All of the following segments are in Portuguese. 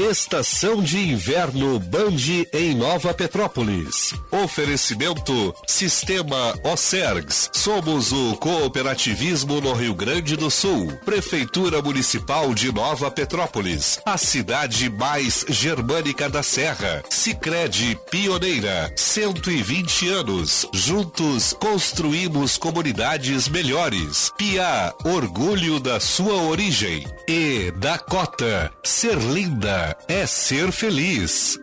Estação de Inverno Band em Nova Petrópolis. Oferecimento Sistema Ocergs. Somos o cooperativismo no Rio Grande do Sul. Prefeitura Municipal de Nova Petrópolis. A cidade mais germânica da Serra. Sicredi Pioneira. 120 anos. Juntos construímos comunidades melhores. Pia, orgulho da sua origem. E Dakota. Ser linda é ser feliz.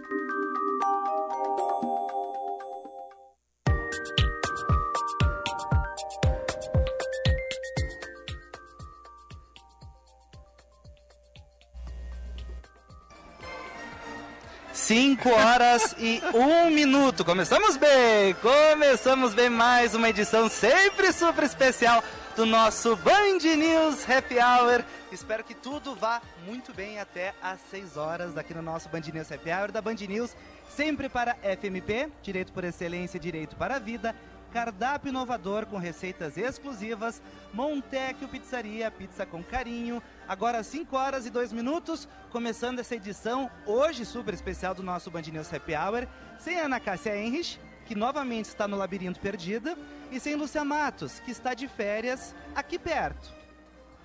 Cinco horas e um minuto. Começamos bem, começamos bem mais uma edição sempre super especial do nosso Band News Happy Hour. Espero que tudo vá muito bem até às 6 horas aqui no nosso Band News Happy Hour da Band News, sempre para FMP, Direito por Excelência, Direito para a Vida, cardápio inovador com receitas exclusivas, Montecchio Pizzaria, pizza com carinho. Agora 5 horas e 2 minutos, começando essa edição hoje super especial do nosso Band News Happy Hour, sem Ana Cássia Henrich, que novamente está no labirinto perdida, e sem Lúcia Matos, que está de férias aqui perto.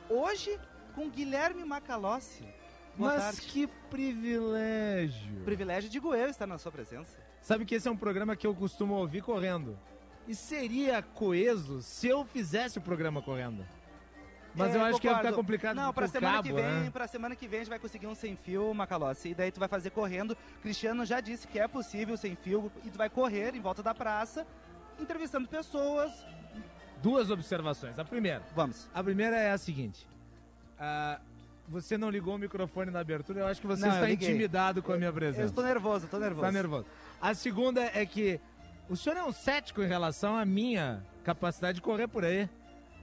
Hoje, com Guilherme Macalossi. Boa Mas tarde. que privilégio. Privilégio, digo eu, estar na sua presença. Sabe que esse é um programa que eu costumo ouvir correndo. E seria coeso se eu fizesse o programa correndo. Mas É, eu acho que ia ficar concordo. complicado Não, pra semana cabo, que vem, né? pra semana que vem a gente vai conseguir um sem fio, Macalossi. E daí tu vai fazer correndo. Cristiano já disse que é possível sem fio. E tu vai correr em volta da praça, entrevistando pessoas. Duas observações. A primeira. Vamos. A primeira é a seguinte. Ah, você não ligou o microfone na abertura, eu acho que você Não, eu está liguei. intimidado com a minha presença. Eu estou nervoso, estou nervoso. Tá nervoso. A segunda é que o senhor é um cético em relação à minha capacidade de correr por aí.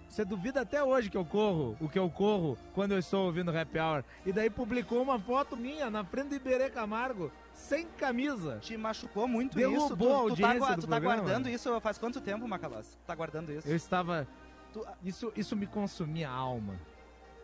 Você duvida até hoje que eu corro, o que eu corro quando eu estou ouvindo Happy Hour. E daí publicou uma foto minha na frente do Iberê Camargo, sem camisa. Te machucou muito Derrubou isso. a Tu, tá, audiência gua- do tu tá programa. guardando isso faz quanto tempo, Macalossi? Tu tá guardando isso? Eu estava. Tu, Isso, isso me consumia a alma.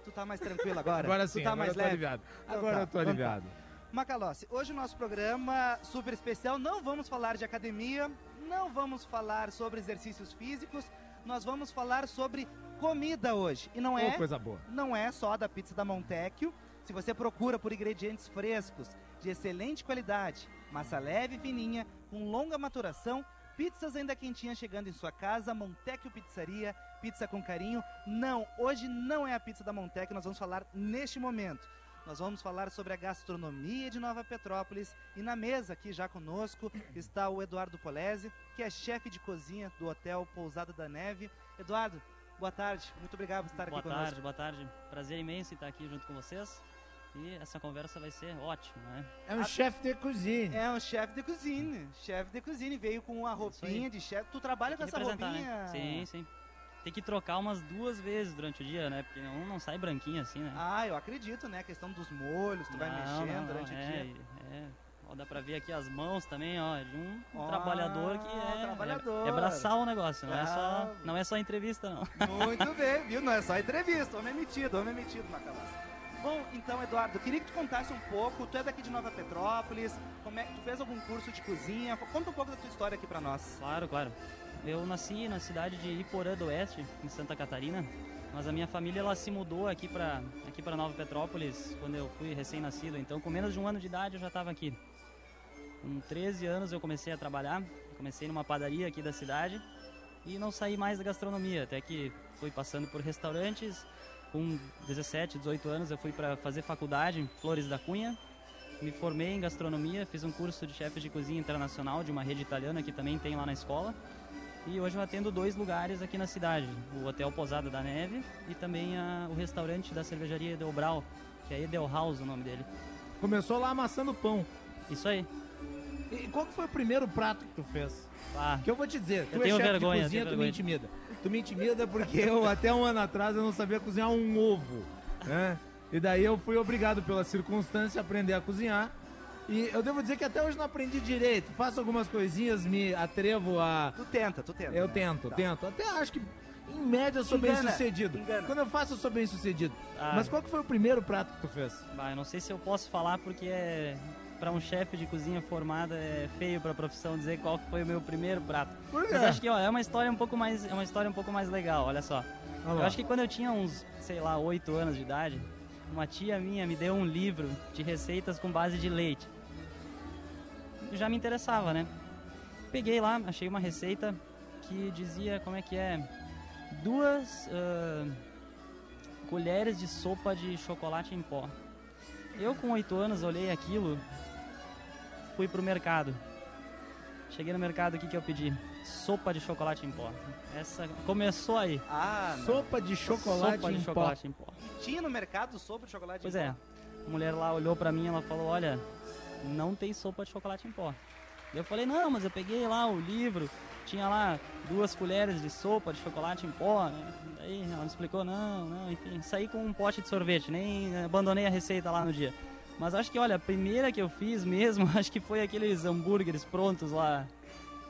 Tu tá mais tranquilo agora? Agora sim, tu tá agora mais eu tô leve? aliviado. Então Agora tá, eu tô então tá. aliviado. Macalossi, hoje o nosso programa super especial, não vamos falar de academia, não vamos falar sobre exercícios físicos, nós vamos falar sobre comida hoje. E não é, coisa boa. não é só da pizza da Montecchio. Se você procura por ingredientes frescos, de excelente qualidade, massa leve e fininha, com longa maturação, pizzas ainda quentinhas chegando em sua casa, Montecchio Pizzaria, pizza com carinho. Não, hoje não é a pizza da Montecchio, nós vamos falar neste momento. Nós vamos falar sobre a gastronomia de Nova Petrópolis e na mesa aqui já conosco está o Eduardo Polese, que é chefe de cozinha do Hotel Pousada da Neve. Eduardo, boa tarde, muito obrigado por estar Boa aqui tarde, conosco. boa tarde. Prazer imenso em estar aqui junto com vocês. E essa conversa vai ser ótima, né? É um chefe de cozinha. É um chefe de cozinha, chefe de cozinha, veio com uma roupinha de chefe. Tu trabalha com essa roupinha? né? Sim, sim. Tem que trocar umas duas vezes durante o dia, né? Porque um não sai branquinho assim, né? Ah, eu acredito, né? A questão dos molhos, tu vai Não, mexendo não, não, durante é, o dia. É, Ó, dá pra ver aqui as mãos também, ó, de um, um Ó, trabalhador que é, trabalhador. é, é braçal o negócio, não é, só, Bravo. não é só entrevista, não. Muito bem, viu? Não é só entrevista, homem é metido, homem é metido, Macalossi. Bom, então, Eduardo, eu queria que tu contasse um pouco. Tu é daqui de Nova Petrópolis, como é que tu fez algum curso de cozinha? Conta um pouco da tua história aqui pra nós. Claro, claro. Eu nasci na cidade de Iporã do Oeste, em Santa Catarina, mas a minha família ela se mudou aqui para aqui para Nova Petrópolis quando eu fui recém-nascido. Então, com menos de um ano de idade, eu já estava aqui. Com 13 anos eu comecei a trabalhar, comecei numa padaria aqui da cidade e não saí mais da gastronomia, até que fui passando por restaurantes. Com 17, 18 anos eu fui para fazer faculdade em Flores da Cunha. Me formei em gastronomia, fiz um curso de chefe de cozinha internacional de uma rede italiana que também tem lá na escola. E hoje eu atendo dois lugares aqui na cidade, o Hotel Posada da Neve e também a- o restaurante da cervejaria Edelbrau, que é Edel House o nome dele. Começou lá amassando pão. Isso aí. E qual que foi o primeiro prato que tu fez? Ah, Que eu vou te dizer, tu Eu é tenho chefe vergonha, de cozinha, tu me vergonha. intimida. Tu me intimida porque eu, até um ano atrás, eu não sabia cozinhar um ovo, né? E daí eu fui obrigado pela circunstância a aprender a cozinhar. E eu devo dizer que até hoje não aprendi direito. Faço algumas coisinhas, me atrevo a... Tu tenta, tu tenta. Eu né? tento, Tá. tento. Até acho que Em média, eu sou bem Engana, sucedido. engana. Quando eu faço, eu sou bem sucedido. Ah, Mas qual que foi o primeiro prato que tu fez? bah, eu não sei se eu posso falar porque é para um chefe de cozinha formado é feio para a profissão dizer qual que foi o meu primeiro prato. Por quê? Mas acho que ó, é uma história um pouco mais é uma história um pouco mais legal, olha só. Olha Eu acho que quando eu tinha uns, sei lá, 8 anos de idade, uma tia minha me deu um livro de receitas com base de leite. Já me interessava, né? Peguei lá, achei uma receita que dizia como é que é duas ah, colheres de sopa de chocolate em pó. Eu com 8 anos olhei aquilo, fui pro mercado. Cheguei no mercado, o que que eu pedi? Sopa de chocolate em pó. Essa começou aí. Ah, não. Sopa de chocolate Sopa de em chocolate em pó. E tinha no mercado sopa de chocolate Pois em é. pó? A mulher lá olhou pra mim e ela falou, olha, não tem sopa de chocolate em pó. Eu falei, não, mas eu peguei lá o livro, tinha lá duas colheres de sopa de chocolate em pó, né? Daí ela me explicou, não, não, enfim, saí com um pote de sorvete, nem abandonei a receita lá no dia. Mas acho que, olha, a primeira que eu fiz mesmo, acho que foi aqueles hambúrgueres prontos lá,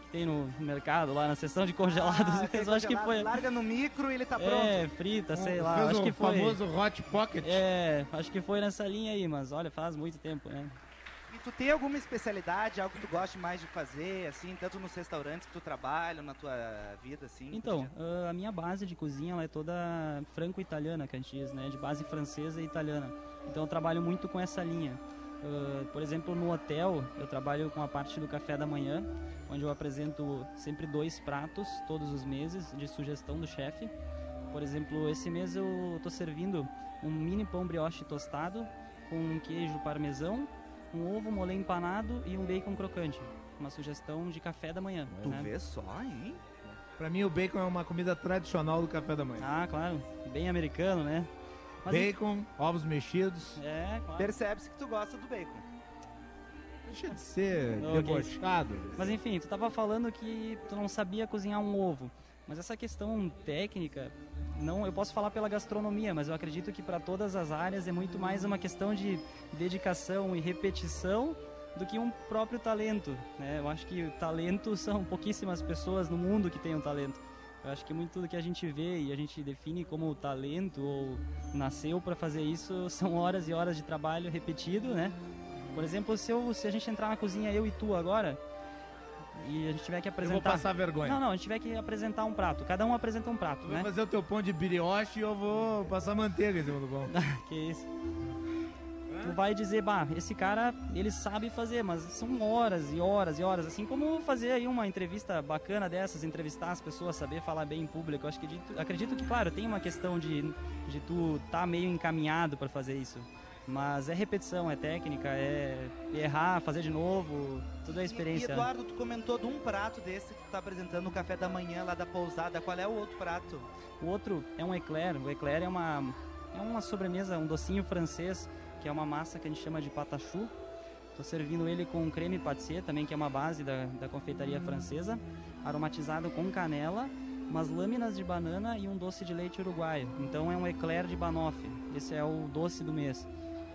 que tem no mercado, lá na seção de congelados. Ah, eu acho que foi... Larga no micro e ele tá pronto. É, frita, sei lá, Fez acho o que foi... famoso Hot Pocket. É, acho que foi nessa linha aí, mas olha, faz muito tempo, né? E tu tem alguma especialidade, algo que tu goste mais de fazer, assim, tanto nos restaurantes que tu trabalha, na tua vida, assim? Então, ah, a minha base de cozinha ela é toda franco-italiana, que a gente diz, né? De base francesa e italiana. Então eu trabalho muito com essa linha. Ah, por exemplo, no hotel, eu trabalho com a parte do café da manhã, onde eu apresento sempre dois pratos todos os meses de sugestão do chefe. Por exemplo, esse mês eu estou servindo um mini pão brioche tostado com queijo parmesão, um ovo molê empanado e um bacon crocante. Uma sugestão de café da manhã. Tu né? vê só, hein? Pra mim, o bacon é uma comida tradicional do café da manhã. Ah, claro. Bem americano, né? Mas, Bacon, ovos mexidos. É, claro. Percebe-se que tu gosta do bacon. Deixa de ser Ok. debochado. Mas enfim, tu tava falando que tu não sabia cozinhar um ovo. Mas essa questão técnica, não, eu posso falar pela gastronomia, mas eu acredito que para todas as áreas é muito mais uma questão de dedicação e repetição do que um próprio talento. Né? Eu acho que talento são pouquíssimas pessoas no mundo que têm um talento. Eu acho que muito do que a gente vê e a gente define como talento ou nasceu para fazer isso são horas e horas de trabalho repetido, né? Por exemplo, se, eu, se a gente entrar na cozinha, eu e tu agora, e a gente tiver que Eu vou apresentar. passar vergonha. Não, não, a gente tiver que apresentar um prato. Cada um apresenta um prato, Tu vai né? fazer o teu pão de brioche e eu vou passar manteiga em cima do pão. que isso. Tu vai dizer, bah, esse cara, ele sabe fazer, mas são horas e horas e horas. Assim como fazer aí uma entrevista bacana dessas, entrevistar as pessoas, saber falar bem em público. Eu acho que acredito, acredito que, claro, tem uma questão de, de tu tá meio encaminhado para fazer isso. Mas é repetição, é técnica, é errar, fazer de novo, tudo é E, experiência. Eduardo, tu comentou de um prato desse que tu tá apresentando no café da manhã lá da pousada. Qual é o outro prato? O outro é um eclair. O eclair é uma, é uma sobremesa, um docinho francês, que é uma massa que a gente chama de patachu. Estou servindo ele com creme pâtissier, também que é uma base da, da confeitaria francesa, aromatizado com canela, umas lâminas de banana e um doce de leite uruguaio. Então é um eclair de banoffee. Esse é o doce do mês.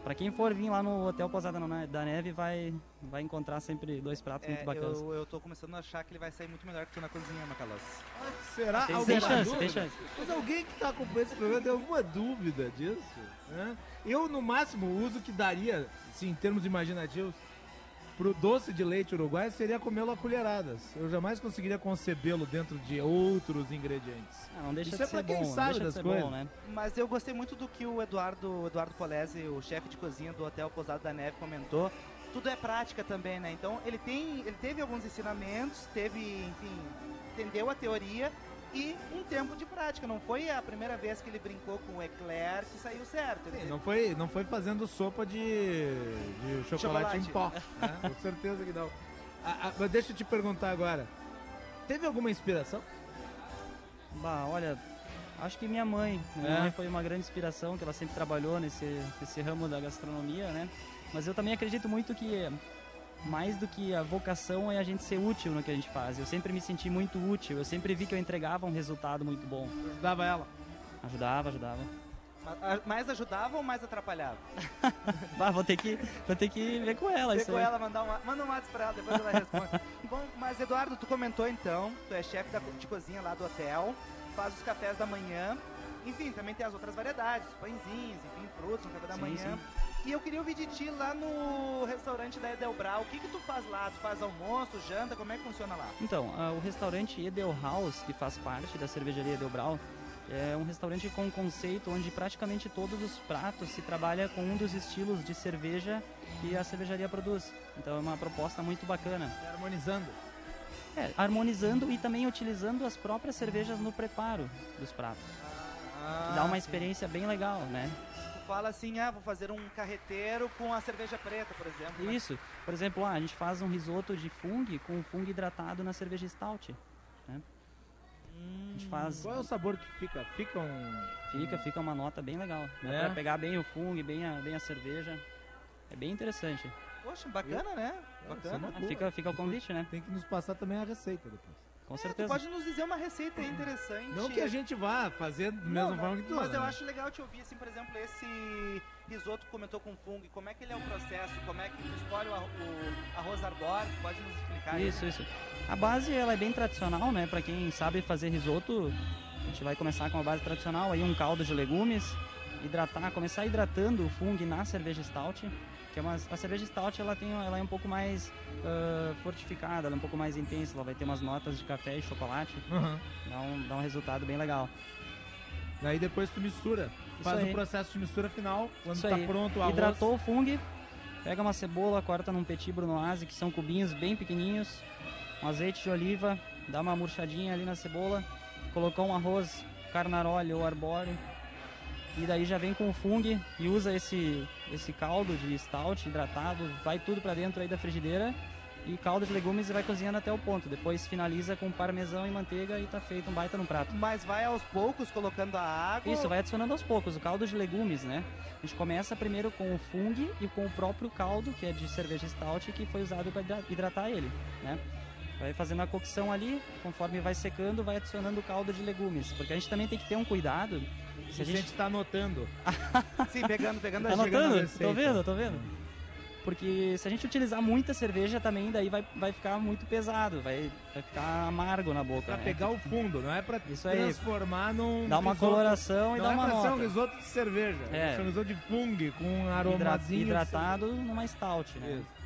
Para quem for vir lá no Hotel Pousada na- da Neve, vai, vai encontrar sempre dois pratos muito É, bacanas. eu, eu tô começando a achar que ele vai sair muito melhor que tu na cozinha, Macalós. Será? Tem, Alguém tem chance, tem chance. Mas alguém que tá acompanhando esse programa tem alguma dúvida disso? né? Eu, no máximo, o uso que daria, assim, em termos imaginativos, pro doce de leite uruguai seria comê-lo a colheradas. Eu jamais conseguiria concebê-lo dentro de outros ingredientes. Ah, não deixa Isso de é ser pra quem bom, não sabe das ser coisas. bom, né? Mas eu gostei muito do que o Eduardo, o Eduardo Polese, o chefe de cozinha do Hotel Pousada da Neve, comentou. Tudo é prática também, né? Então ele tem, ele teve alguns ensinamentos, teve, enfim, entendeu a teoria e um tempo de prática. Não foi a primeira vez que ele brincou com o eclair que saiu certo. Sim, não foi, não foi fazendo sopa de, de chocolate, em Chocolate. pó. né? Com certeza que não. Ah, ah, mas deixa eu te perguntar agora. Teve alguma inspiração? Bah, olha, acho que minha mãe. Minha É? mãe foi uma grande inspiração, que ela sempre trabalhou nesse, nesse ramo da gastronomia, né? Mas eu também acredito muito que mais do que a vocação é a gente ser útil no que a gente faz. Eu sempre me senti muito útil, eu sempre vi que eu entregava um resultado muito bom. Ajudava ela. Ajudava, ajudava. Mais ajudava ou mais atrapalhava? Bah, vou ter que, vou ter que ver com ela isso Pegou aí. ela, mandar uma, manda um WhatsApp pra ela, depois ela responde. Bom, mas Eduardo, tu comentou então, tu é chefe de cozinha lá do hotel. faz os cafés da manhã. Enfim, também tem as outras variedades, pãezinhos, enfim, frutas no café da Sim, manhã. E eu queria ouvir de ti lá no restaurante da Edelbrau. O que que tu faz lá? Tu faz almoço, janta? Como é que funciona lá? Então, ah, o restaurante Edel House, que faz parte da cervejaria Edelbrau, é um restaurante com um conceito onde praticamente todos os pratos se trabalha com um dos estilos de cerveja que a cervejaria produz. Então é uma proposta muito bacana. Harmonizando. É, harmonizando e também utilizando as próprias cervejas no preparo dos pratos. Que dá uma experiência bem legal, né? Fala assim, ah, vou fazer um carreteiro com a cerveja preta, por exemplo. né? Isso. Por exemplo, ah, a gente faz um risoto de fungo com fungo hidratado na cerveja stout. Né? A gente faz... Qual é o sabor que fica? Fica um. Fica, fica uma nota bem legal. Dá É? pra pegar bem o fungo, bem a, bem a cerveja. É bem interessante. Poxa, bacana, né? Bacana. é uma Ah, fica, fica o convite, né? Tem que nos passar também a receita depois. Com É, tu certeza. pode nos dizer uma receita aí interessante. Não que a gente vá fazer da mesma forma que tu. Mas eu né? acho legal te ouvir, assim, por exemplo, esse risoto que comentou com fungo. Como é que ele é o processo? Como é que tu escolhe o, o arroz arbóreo? Pode nos explicar Isso, isso. A base ela é bem tradicional, né? Pra quem sabe fazer risoto, a gente vai começar com a base tradicional, aí um caldo de legumes, hidratar, começar hidratando o fungo na cerveja stout, que é uma a cerveja stout ela tem ela é um pouco mais ah, fortificada, ela é um pouco mais intensa, ela vai ter umas notas de café e chocolate, Aham. dá um, dá um resultado bem legal. Daí depois tu mistura. Isso Faz o processo de mistura final. Quando Isso tá aí. pronto o arroz. Hidratou o fungo, pega uma cebola, corta num petit brunoise, que são cubinhos bem pequenininhos, um azeite de oliva, dá uma murchadinha ali na cebola, colocou um arroz carnaroli ou arbóreo, e daí já vem com o fungo e usa esse, esse caldo de stout hidratado, vai tudo pra dentro aí da frigideira, e caldo de legumes e vai cozinhando até o ponto. Depois finaliza com parmesão e manteiga e tá feito um baita no prato. Mas vai aos poucos colocando a água. Isso, vai adicionando aos poucos. O caldo de legumes, né? A gente começa primeiro com o fungo e com o próprio caldo, que é de cerveja stout, que foi usado para hidratar ele, né? Vai fazendo a cocção ali, conforme vai secando, vai adicionando o caldo de legumes. Porque a gente também tem que ter um cuidado. Se a gente tá anotando. Sim, pegando, pegando Tá a dica. notando? receita. Tô vendo, tô vendo. Porque se a gente utilizar muita cerveja também, daí vai, vai ficar muito pesado, vai, vai ficar amargo na boca. Pra né? pegar o fundo, não é pra Isso aí. transformar num. Dá uma risoto. coloração e Não dá é uma pra ser um nota. risoto de cerveja. É. É um risoto de fungo com um aromazinho. hidratado numa stout, né? Isso.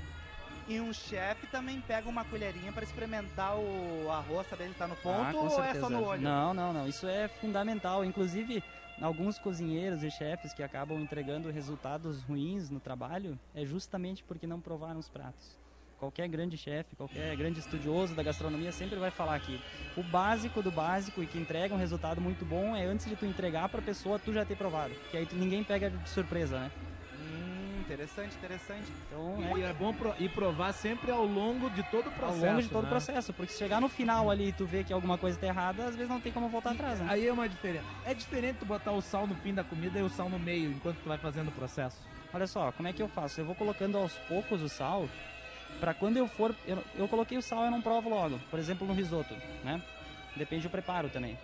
E um chefe também pega uma colherinha pra experimentar o arroz, saber ele tá no ponto Ah, ou é certeza. só no olho? Não, não, não. Isso é fundamental. Inclusive, alguns cozinheiros e chefes que acabam entregando resultados ruins no trabalho é justamente porque não provaram os pratos. Qualquer grande chefe, qualquer grande estudioso da gastronomia sempre vai falar que o básico do básico e que entrega um resultado muito bom é antes de tu entregar pra pessoa tu já ter provado. Que aí tu- ninguém pega de surpresa, né? Interessante, interessante. Então, E é bom pro- e provar sempre ao longo de todo o ao processo. longo de todo né? o processo, porque se chegar no final ali e tu vê que alguma coisa tá errada, às vezes não tem como voltar atrás, né? Aí é uma diferença. É diferente tu botar o sal no fim da comida e o sal no meio, enquanto tu vai fazendo o processo. Olha só, como é que eu faço? Eu vou colocando aos poucos o sal, pra quando eu for. Eu, eu coloquei o sal eu não provo logo. Por exemplo, no risoto, né? Depende do preparo também.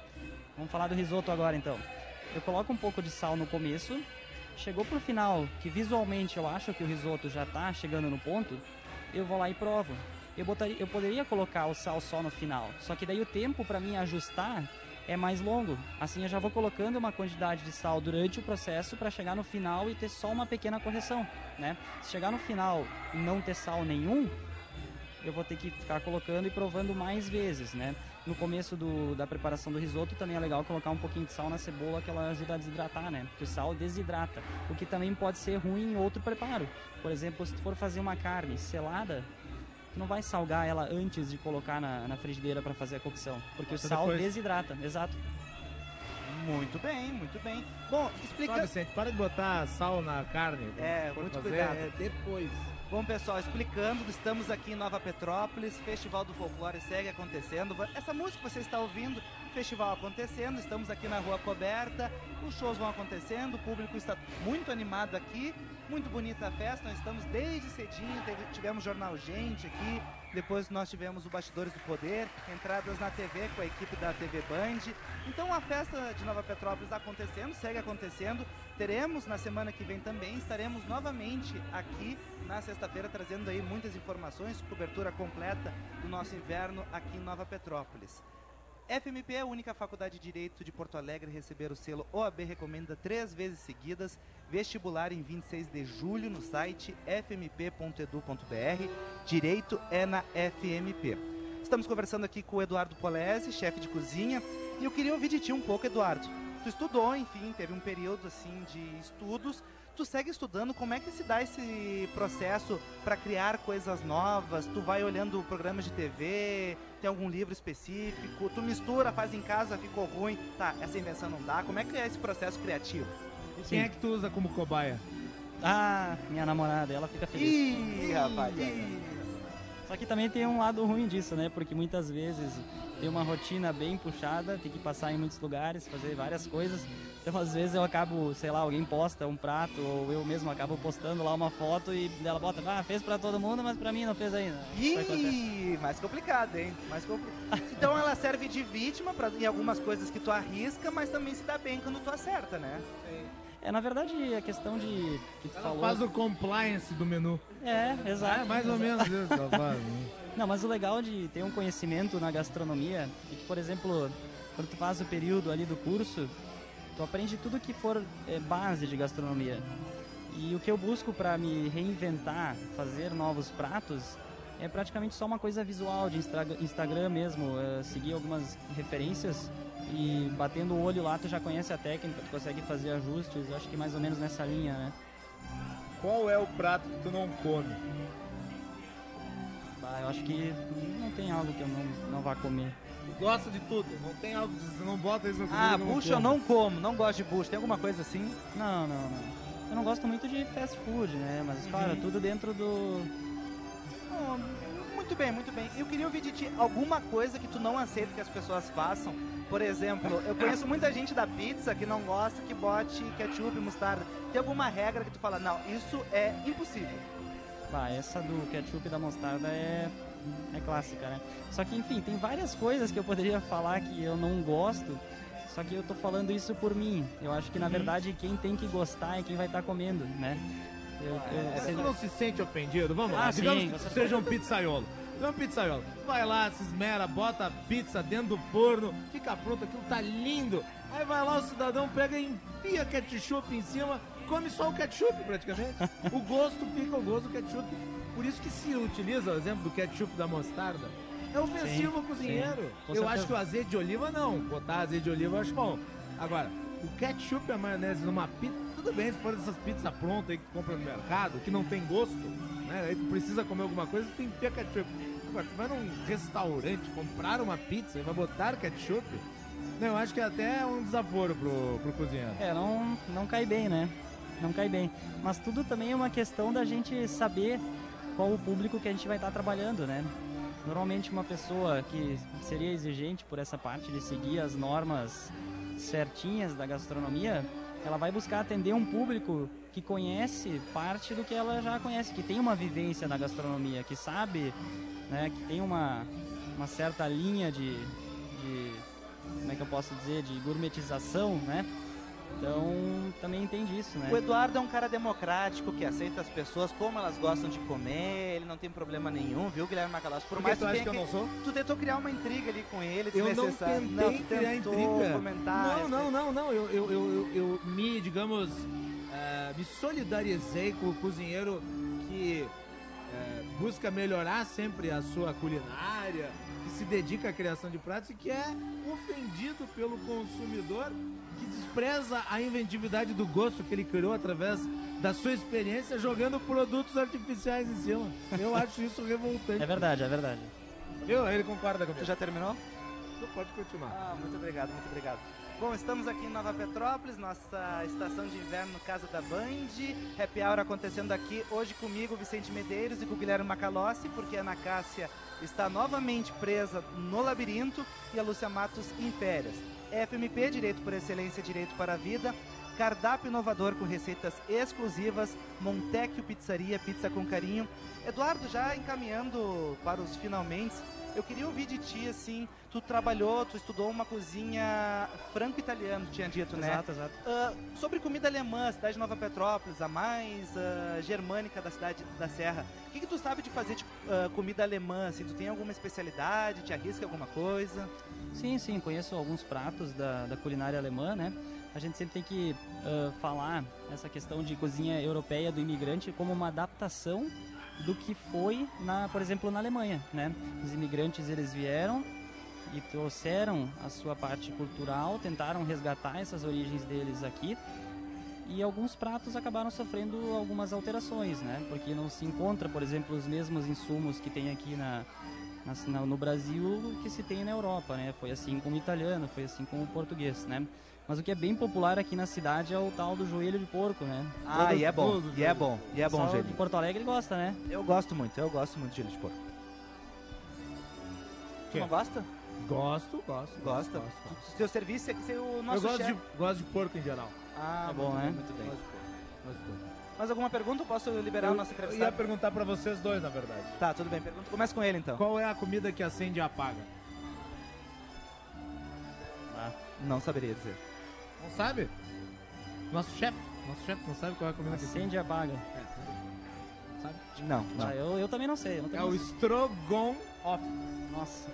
Vamos falar do risoto agora então. Eu coloco um pouco de sal no começo. Chegou pro final, que visualmente eu acho que o risoto já tá chegando no ponto, eu vou lá e provo. Eu, botaria, eu poderia colocar o sal só no final, só que daí o tempo pra mim ajustar é mais longo. Assim eu já vou colocando uma quantidade de sal durante o processo para chegar no final e ter só uma pequena correção, né? Se chegar no final e não ter sal nenhum, eu vou ter que ficar colocando e provando mais vezes, né? No começo do, da preparação do risoto também é legal colocar um pouquinho de sal na cebola que ela ajuda a desidratar, né? Porque o sal desidrata, o que também pode ser ruim em outro preparo. Por exemplo, se tu for fazer uma carne selada, tu não vai salgar ela antes de colocar na, na frigideira para fazer a cocção, porque Bota o sal depois. desidrata, exato. Muito bem, muito bem. Bom, explica. Só, Vicente, para de botar sal na carne. É, muito fazer, cuidado. É depois. Bom, pessoal, explicando, estamos aqui em Nova Petrópolis, Festival do Folclore segue acontecendo. Essa música que você está ouvindo, festival acontecendo, estamos aqui na rua coberta, os shows vão acontecendo, o público está muito animado aqui, muito bonita a festa, nós estamos desde cedinho, tivemos Jornal Gente aqui, depois nós tivemos o Bastidores do Poder, entradas na TV com a equipe da TV Band. Então a festa de Nova Petrópolis está acontecendo, segue acontecendo. Teremos na semana que vem também, estaremos novamente aqui na sexta-feira trazendo aí muitas informações, cobertura completa do nosso inverno aqui em Nova Petrópolis. FMP é a única faculdade de Direito de Porto Alegre a receber o selo OAB Recomenda três vezes seguidas. Vestibular em 26 de julho no site fmp.edu.br. Direito é na FMP. Estamos conversando aqui com o Eduardo Polese, chefe de cozinha, e eu queria ouvir de ti um pouco, Eduardo. Tu estudou, enfim, teve um período assim de estudos. Tu segue estudando, como é que se dá esse processo para criar coisas novas? Tu vai olhando programas de TV, tem algum livro específico? Tu mistura, faz em casa, ficou ruim, tá, essa invenção não dá. Como é que é esse processo criativo? Quem é que tu usa como cobaia? Ah, minha namorada, ela fica feliz. Ih, rapaz. Ih. Só que também tem um lado ruim disso, né? Porque muitas vezes tem uma rotina bem puxada, tem que passar em muitos lugares, fazer várias coisas. Então às vezes eu acabo, sei lá, alguém posta um prato ou eu mesmo acabo postando lá uma foto e ela bota, ah, fez pra todo mundo, mas pra mim não fez ainda. Ih, mais complicado, hein? Mais complicado. então ela serve de vítima pra, em algumas coisas que tu arrisca, mas também se dá bem quando tu acerta, né? É, na verdade, a questão de que tu Ela falou. faz o compliance do menu. É, exato. É mais ou menos isso faz. né? Não, mas o legal de ter um conhecimento na gastronomia é que, por exemplo, quando tu faz o período ali do curso, tu aprende tudo que for é, base de gastronomia. E o que eu busco para me reinventar, fazer novos pratos, é praticamente só uma coisa visual de Instra- Instagram mesmo, é, seguir algumas referências e batendo o olho lá tu já conhece a técnica, tu consegue fazer ajustes, eu acho que mais ou menos nessa linha, né? Qual é o prato que tu não come? Eu acho que não tem algo que eu não, não vá comer. Gosta de tudo. Não tem algo que você não bota isso no Ah, comida, bucho eu não como, não gosto de bucho. Tem alguma coisa assim? Não, não, não. Eu não gosto muito de fast food, né? Mas, claro, tudo dentro do. Oh, muito bem, muito bem. Eu queria ouvir de ti alguma coisa que tu não aceita que as pessoas façam. Por exemplo, eu conheço muita gente da pizza que não gosta que bote ketchup e mostarda. Tem alguma regra que tu fala, não, isso é impossível. Bah, essa do ketchup e da mostarda é. É clássica, né? Só que, enfim, tem várias coisas que eu poderia falar que eu não gosto. Só que eu tô falando isso por mim. Eu acho que, na verdade, quem tem que gostar é quem vai estar comendo, né? Eu, eu- Mas sei tu lá. não se sente ofendido? Vamos Ah, lá. Digamos sim, que seja um pizzaiolo. É um pizzaiolo. Vai lá, se esmera, bota a pizza dentro do forno, fica pronto, aquilo tá lindo. Aí vai lá, o cidadão pega e enfia ketchup em cima, come só o ketchup praticamente. o gosto fica o gosto do ketchup. Por isso que se utiliza o exemplo do ketchup da mostarda. É ofensivo ao cozinheiro. eu certeza. acho que o azeite de oliva não. Botar azeite de oliva eu acho bom. Agora, o ketchup e a maionese numa pizza, tudo bem, se for dessas pizzas prontas aí que tu compra no mercado, que não tem gosto, né? Aí tu precisa comer alguma coisa, tu tem que ter ketchup. Agora, tu vai num restaurante comprar uma pizza e vai botar ketchup, não, eu acho que até é um desaforo pro, pro cozinheiro. É, não, não cai bem, né? Não cai bem. Mas tudo também é uma questão da gente saber qual o público que a gente vai estar trabalhando, né? Normalmente uma pessoa que seria exigente por essa parte de seguir as normas certinhas da gastronomia, ela vai buscar atender um público que conhece parte do que ela já conhece, que tem uma vivência na gastronomia, que sabe, né, que tem uma, uma certa linha de, de como é que eu posso dizer, de gourmetização, né? Então, também entende isso, né? O Eduardo é um cara democrático que aceita as pessoas como elas gostam de comer, ele não tem problema nenhum, viu, Guilherme Macalós? Por Por que mais tu acha que eu não sou? Tu tentou criar uma intriga ali com ele, Eu não tentei tu criar tentou intriga. Comentar, Não, não, não, não. Eu, eu, eu, eu, eu me, digamos, eh, me solidarizei com o cozinheiro que eh, busca melhorar sempre a sua culinária, que se dedica à criação de pratos e que é ofendido pelo consumidor despreza a inventividade do gosto que ele criou através da sua experiência jogando produtos artificiais em cima. Eu acho isso revoltante. É verdade, é verdade. Viu? Ele concorda Tu comigo. já terminou? Tu pode continuar. Ah, muito obrigado, muito obrigado. Bom, estamos aqui em Nova Petrópolis, nossa estação de inverno Casa da Band. Happy Hour acontecendo aqui hoje comigo, Vicente Medeiros e com o Guilherme Macalossi, porque a Ana Cássia está novamente presa no labirinto e a Lúcia Matos em férias. FMP, Direito por Excelência, Direito para a Vida. Cardápio inovador com receitas exclusivas. Montecchio Pizzaria, pizza com carinho. Eduardo, já encaminhando para os finalmente, Eu queria ouvir de ti, assim, tu trabalhou, tu estudou uma cozinha franco-italiana, tinha dito, né? Exato, exato. Uh, sobre comida alemã, cidade de Nova Petrópolis, a mais uh, germânica da cidade da Serra, o que, que tu sabe de fazer de uh, comida alemã? Assim, tu tem alguma especialidade? Te arrisca alguma coisa? Sim, sim, conheço alguns pratos da, da culinária alemã, né? A gente sempre tem que falar essa questão de cozinha europeia do imigrante como uma adaptação do que foi, na, por exemplo, na Alemanha, né? Os imigrantes eles vieram e trouxeram a sua parte cultural, tentaram resgatar essas origens deles aqui e alguns pratos acabaram sofrendo algumas alterações, né? Porque não se encontra, por exemplo, os mesmos insumos que tem aqui na, na, no Brasil que se tem na Europa, né? Foi assim com o italiano, foi assim com o português, né? Mas o que é bem popular aqui na cidade é o tal do joelho de porco, né? Ah, Todo, e é bom, e é bom, e é bom, gente. de Porto Alegre gosta, né? Eu gosto muito, eu gosto muito de joelho de porco. Tu não gosta? Gosto, gosto. Gosta? Gosto, gosto. Seu serviço é que ser o nosso Eu gosto chefe. de, gosto de porco em geral. Ah, é bom, muito né? Bem, muito bem. Gosto de porco. Gosto de porco. Mais alguma pergunta? Posso liberar eu, o nosso entrevistado? Eu ia perguntar pra vocês dois, na verdade. Tá, tudo bem. Pergunta. Começa com ele, então. Qual é a comida que acende e apaga? Ah, não saberia dizer. Não sabe? Nosso chefe. Nosso chefe não sabe qual é a comida acende que acende e apaga. É. Sabe? Não, não. Ah, eu, eu também não sei. é o Strogon Off. Nossa.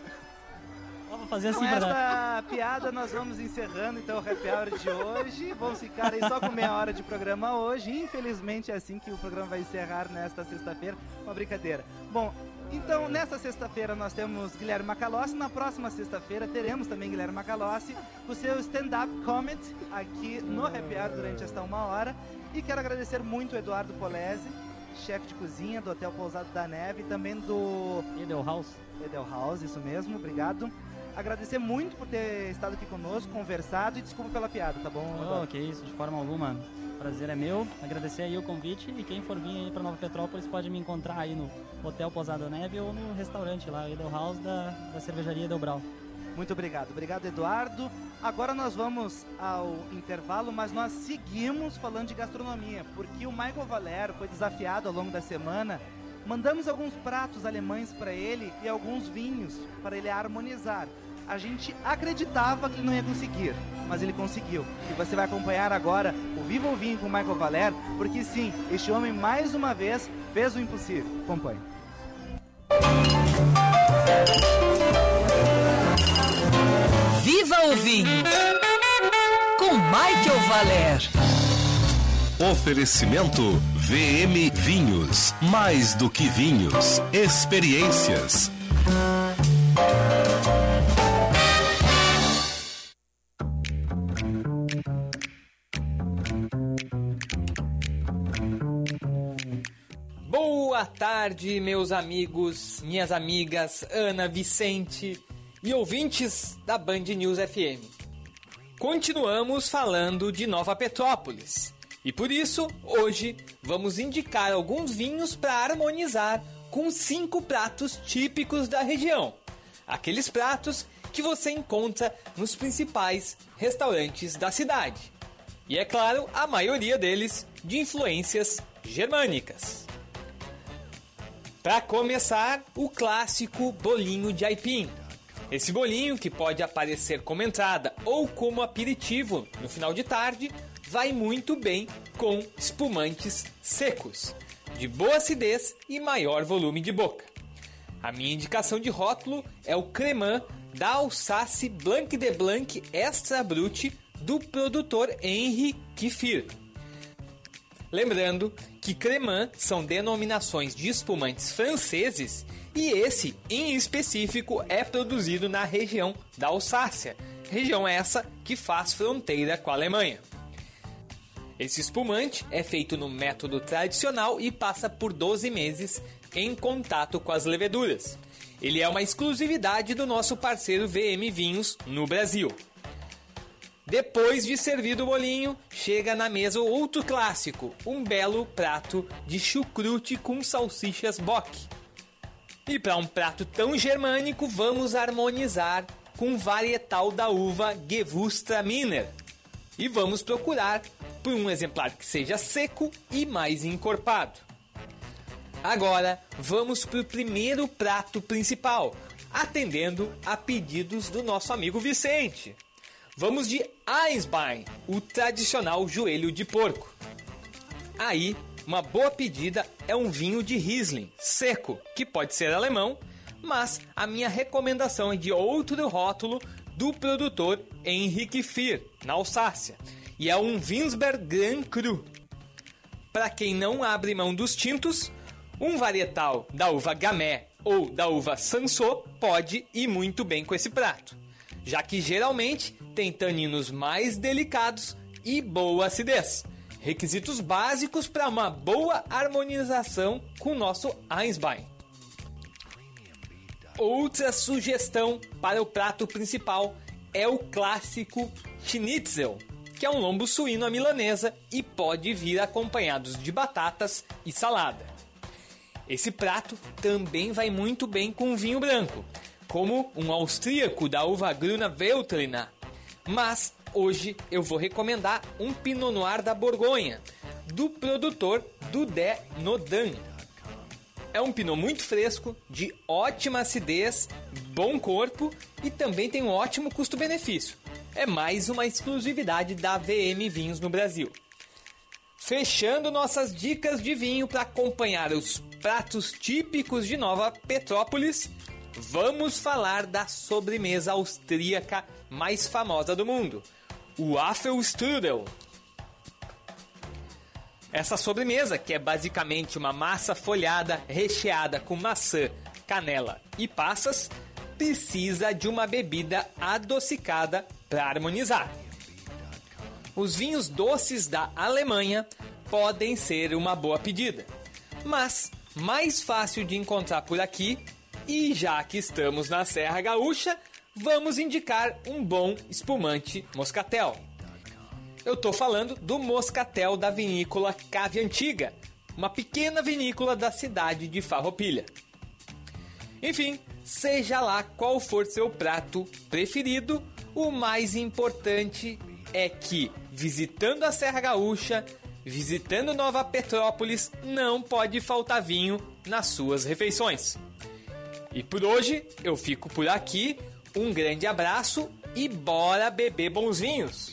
Vamos fazer assim Com esta piada nós vamos encerrando então o Happy Hour de hoje. Vamos ficar aí só com meia hora de programa hoje. Infelizmente é assim que o programa vai encerrar nesta sexta-feira. Uma brincadeira. Bom, então nesta sexta-feira nós temos Guilherme Macalossi. Na próxima sexta-feira teremos também Guilherme Macalossi, o seu stand-up comedy aqui no Happy Hour durante esta uma hora. E quero agradecer muito o Eduardo Polese, chefe de cozinha do Hotel Pousado da Neve e também do Edel House. Edel House, isso mesmo, obrigado agradecer muito por ter estado aqui conosco, conversado e desculpa pela piada, tá bom? Oh, que isso, de forma alguma. Prazer é meu. Agradecer aí o convite e quem for vir aí para Nova Petrópolis pode me encontrar aí no Hotel Posada Neve ou no restaurante lá, Edel House da, da cervejaria Delbral. Muito obrigado. Obrigado, Eduardo. Agora nós vamos ao intervalo, mas nós seguimos falando de gastronomia, porque o Michael Valero foi desafiado ao longo da semana. Mandamos alguns pratos alemães para ele e alguns vinhos para ele harmonizar a gente acreditava que ele não ia conseguir, mas ele conseguiu. E você vai acompanhar agora o Viva o Vinho com o Michael Valer, porque sim, este homem mais uma vez fez o impossível. Acompanhe. Viva o Vinho com Michael Valer. Oferecimento VM Vinhos. Mais do que vinhos, experiências. Boa tarde, meus amigos, minhas amigas Ana Vicente e ouvintes da Band News FM. Continuamos falando de Nova Petrópolis e por isso hoje vamos indicar alguns vinhos para harmonizar com cinco pratos típicos da região. Aqueles pratos que você encontra nos principais restaurantes da cidade. E é claro, a maioria deles de influências germânicas. Para começar, o clássico bolinho de aipim. Esse bolinho, que pode aparecer como entrada ou como aperitivo no final de tarde, vai muito bem com espumantes secos, de boa acidez e maior volume de boca. A minha indicação de rótulo é o Cremant da Alsace Blanc de Blanc Extra Brut do produtor Henri Kifir. Lembrando que Cremant são denominações de espumantes franceses e esse, em específico, é produzido na região da Alsácia, região essa que faz fronteira com a Alemanha. Esse espumante é feito no método tradicional e passa por 12 meses em contato com as leveduras. Ele é uma exclusividade do nosso parceiro VM Vinhos no Brasil. Depois de servido o bolinho, chega na mesa outro clássico, um belo prato de chucrute com salsichas bock. E para um prato tão germânico, vamos harmonizar com varietal da uva Gewürztraminer. E vamos procurar por um exemplar que seja seco e mais encorpado. Agora, vamos para o primeiro prato principal, atendendo a pedidos do nosso amigo Vicente. Vamos de Eisbein, o tradicional joelho de porco. Aí, uma boa pedida é um vinho de Riesling, seco, que pode ser alemão, mas a minha recomendação é de outro rótulo do produtor Henrique Fier, na Alsácia, e é um Winsberg Grand Cru. Para quem não abre mão dos tintos, um varietal da uva Gamay ou da uva Sansô pode ir muito bem com esse prato, já que geralmente tem taninos mais delicados e boa acidez. Requisitos básicos para uma boa harmonização com nosso Einsbein. Outra sugestão para o prato principal é o clássico Schnitzel, que é um lombo suíno à milanesa e pode vir acompanhados de batatas e salada. Esse prato também vai muito bem com vinho branco, como um austríaco da uva Gruna Veltliner. Mas hoje eu vou recomendar um Pinot Noir da Borgonha, do produtor Dudé Nodan. É um pinot muito fresco, de ótima acidez, bom corpo e também tem um ótimo custo-benefício. É mais uma exclusividade da VM Vinhos no Brasil. Fechando nossas dicas de vinho para acompanhar os pratos típicos de Nova Petrópolis, vamos falar da sobremesa austríaca mais famosa do mundo, o Apfelstrudel. Essa sobremesa, que é basicamente uma massa folhada recheada com maçã, canela e passas, precisa de uma bebida adocicada para harmonizar. Os vinhos doces da Alemanha podem ser uma boa pedida, mas mais fácil de encontrar por aqui, e já que estamos na Serra Gaúcha, vamos indicar um bom espumante moscatel. Eu tô falando do Moscatel da vinícola Cave Antiga, uma pequena vinícola da cidade de Farroupilha. Enfim, seja lá qual for seu prato preferido, o mais importante é que, visitando a Serra Gaúcha, visitando Nova Petrópolis, não pode faltar vinho nas suas refeições. E por hoje eu fico por aqui. Um grande abraço e bora beber bons vinhos!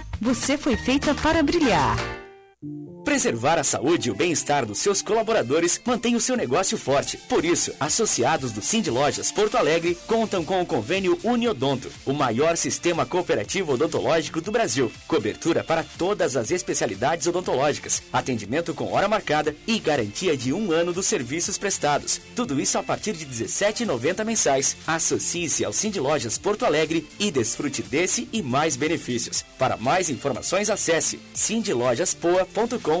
você foi feita para brilhar. Preservar a saúde e o bem-estar dos seus colaboradores mantém o seu negócio forte. Por isso, associados do Cindy Lojas Porto Alegre contam com o convênio Uniodonto, o maior sistema cooperativo odontológico do Brasil. Cobertura para todas as especialidades odontológicas, atendimento com hora marcada e garantia de um ano dos serviços prestados. Tudo isso a partir de R$ 17,90 mensais. Associe-se ao Cindy Lojas Porto Alegre e desfrute desse e mais benefícios. Para mais informações, acesse cindylojaspoa.com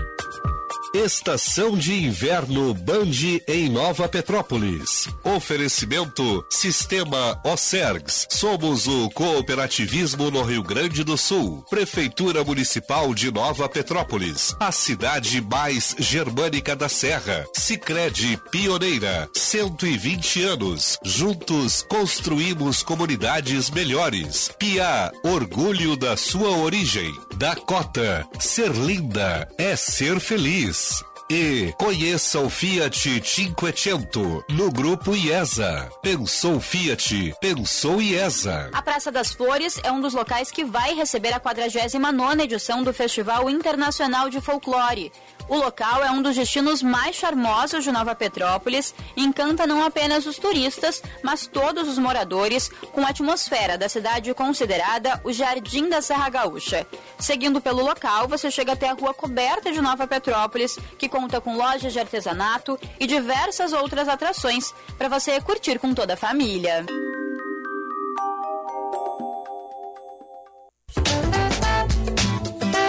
Estação de Inverno Band em Nova Petrópolis. Oferecimento Sistema Ocergs. Somos o cooperativismo no Rio Grande do Sul. Prefeitura Municipal de Nova Petrópolis. A cidade mais germânica da Serra. Sicredi Pioneira. 120 anos. Juntos construímos comunidades melhores. Pia, orgulho da sua origem. Dakota, ser linda é ser feliz. E conheça o Fiat Cinquecento no Grupo IESA. Pensou Fiat, pensou IESA. A Praça das Flores é um dos locais que vai receber a 49ª edição do Festival Internacional de Folclore. O local é um dos destinos mais charmosos de Nova Petrópolis e encanta não apenas os turistas, mas todos os moradores, com a atmosfera da cidade considerada o Jardim da Serra Gaúcha. Seguindo pelo local, você chega até a rua coberta de Nova Petrópolis, que conta com lojas de artesanato e diversas outras atrações para você curtir com toda a família.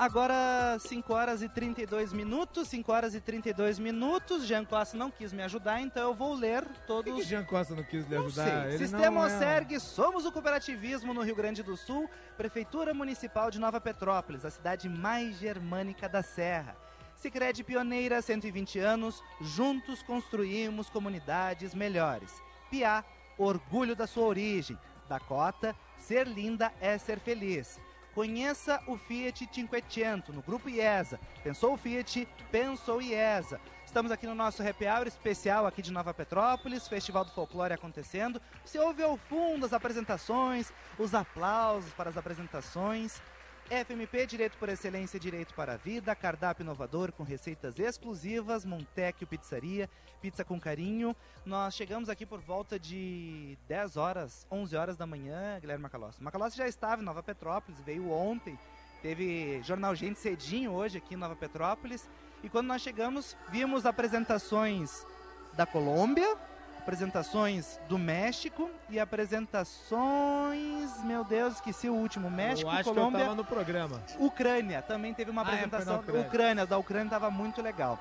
Agora 5 horas e 32 minutos, 5 horas e 32 minutos. Jean Costa não quis me ajudar, então eu vou ler todos. Por que Jean Costa não quis lhe ajudar? Sistema não é- Oserg, somos o cooperativismo no Rio Grande do Sul, Prefeitura Municipal de Nova Petrópolis, a cidade mais germânica da Serra. Sicredi Pioneira, 120 anos, juntos construímos comunidades melhores. Piá, orgulho da sua origem. Dakota, ser linda é ser feliz. Conheça o Fiat Cinquecento no Grupo IESA. Pensou o Fiat, pensou IESA. Estamos aqui no nosso happy hour especial aqui de Nova Petrópolis, Festival do Folclore acontecendo. Você ouve ao fundo as apresentações, os aplausos para as apresentações. FMP Direito por Excelência Direito para a Vida, cardápio inovador com receitas exclusivas, Montecchio Pizzaria, pizza com carinho. Nós chegamos aqui por volta de 10 horas, 11 horas da manhã, Guilherme Macalossi. Macalossi já estava em Nova Petrópolis, veio ontem, teve Jornal Gente cedinho hoje aqui em Nova Petrópolis. E quando nós chegamos, vimos apresentações da Colômbia, apresentações do México e apresentações, meu Deus, esqueci o último, México, eu acho Colômbia. que eu tava no programa. Ucrânia, também teve uma Ah, é, apresentação. Ucrânia. Ucrânia, da Ucrânia estava muito legal.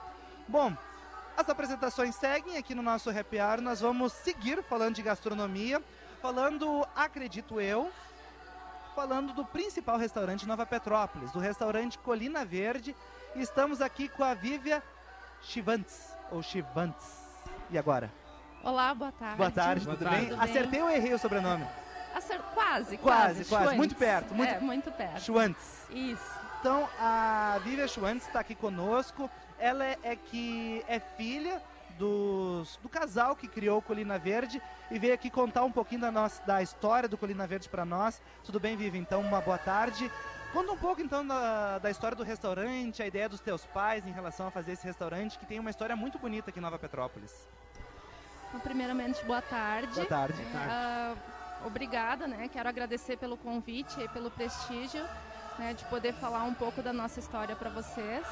Bom, as apresentações seguem aqui no nosso Happy Hour. Nós vamos seguir falando de gastronomia, falando, acredito eu, falando do principal restaurante Nova Petrópolis, do restaurante Colina Verde. E estamos aqui com a Vívia Chivantes, ou Chivantes. E agora? Olá, boa tarde. Boa tarde, Boa tudo tarde. bem? Tudo bem? Acertei ou errei o sobrenome? Acer- Quase, Quase, quase. quase. Schwantz. Muito perto, muito- É, muito perto. Schwantz. Isso. Então, a Vivian Schwantz está aqui conosco. Ela é, é que é filha dos, do casal que criou o Colina Verde e veio aqui contar um pouquinho da, nossa, da história do Colina Verde para nós. Tudo bem, Vivi? Então, uma boa tarde. Conta um pouco, então, da, da história do restaurante, a ideia dos teus pais em relação a fazer esse restaurante, que tem uma história muito bonita aqui em Nova Petrópolis. Primeiramente, boa tarde. Boa tarde. Ah, obrigada, né? Quero agradecer pelo convite e pelo prestígio né, de poder falar um pouco da nossa história para vocês.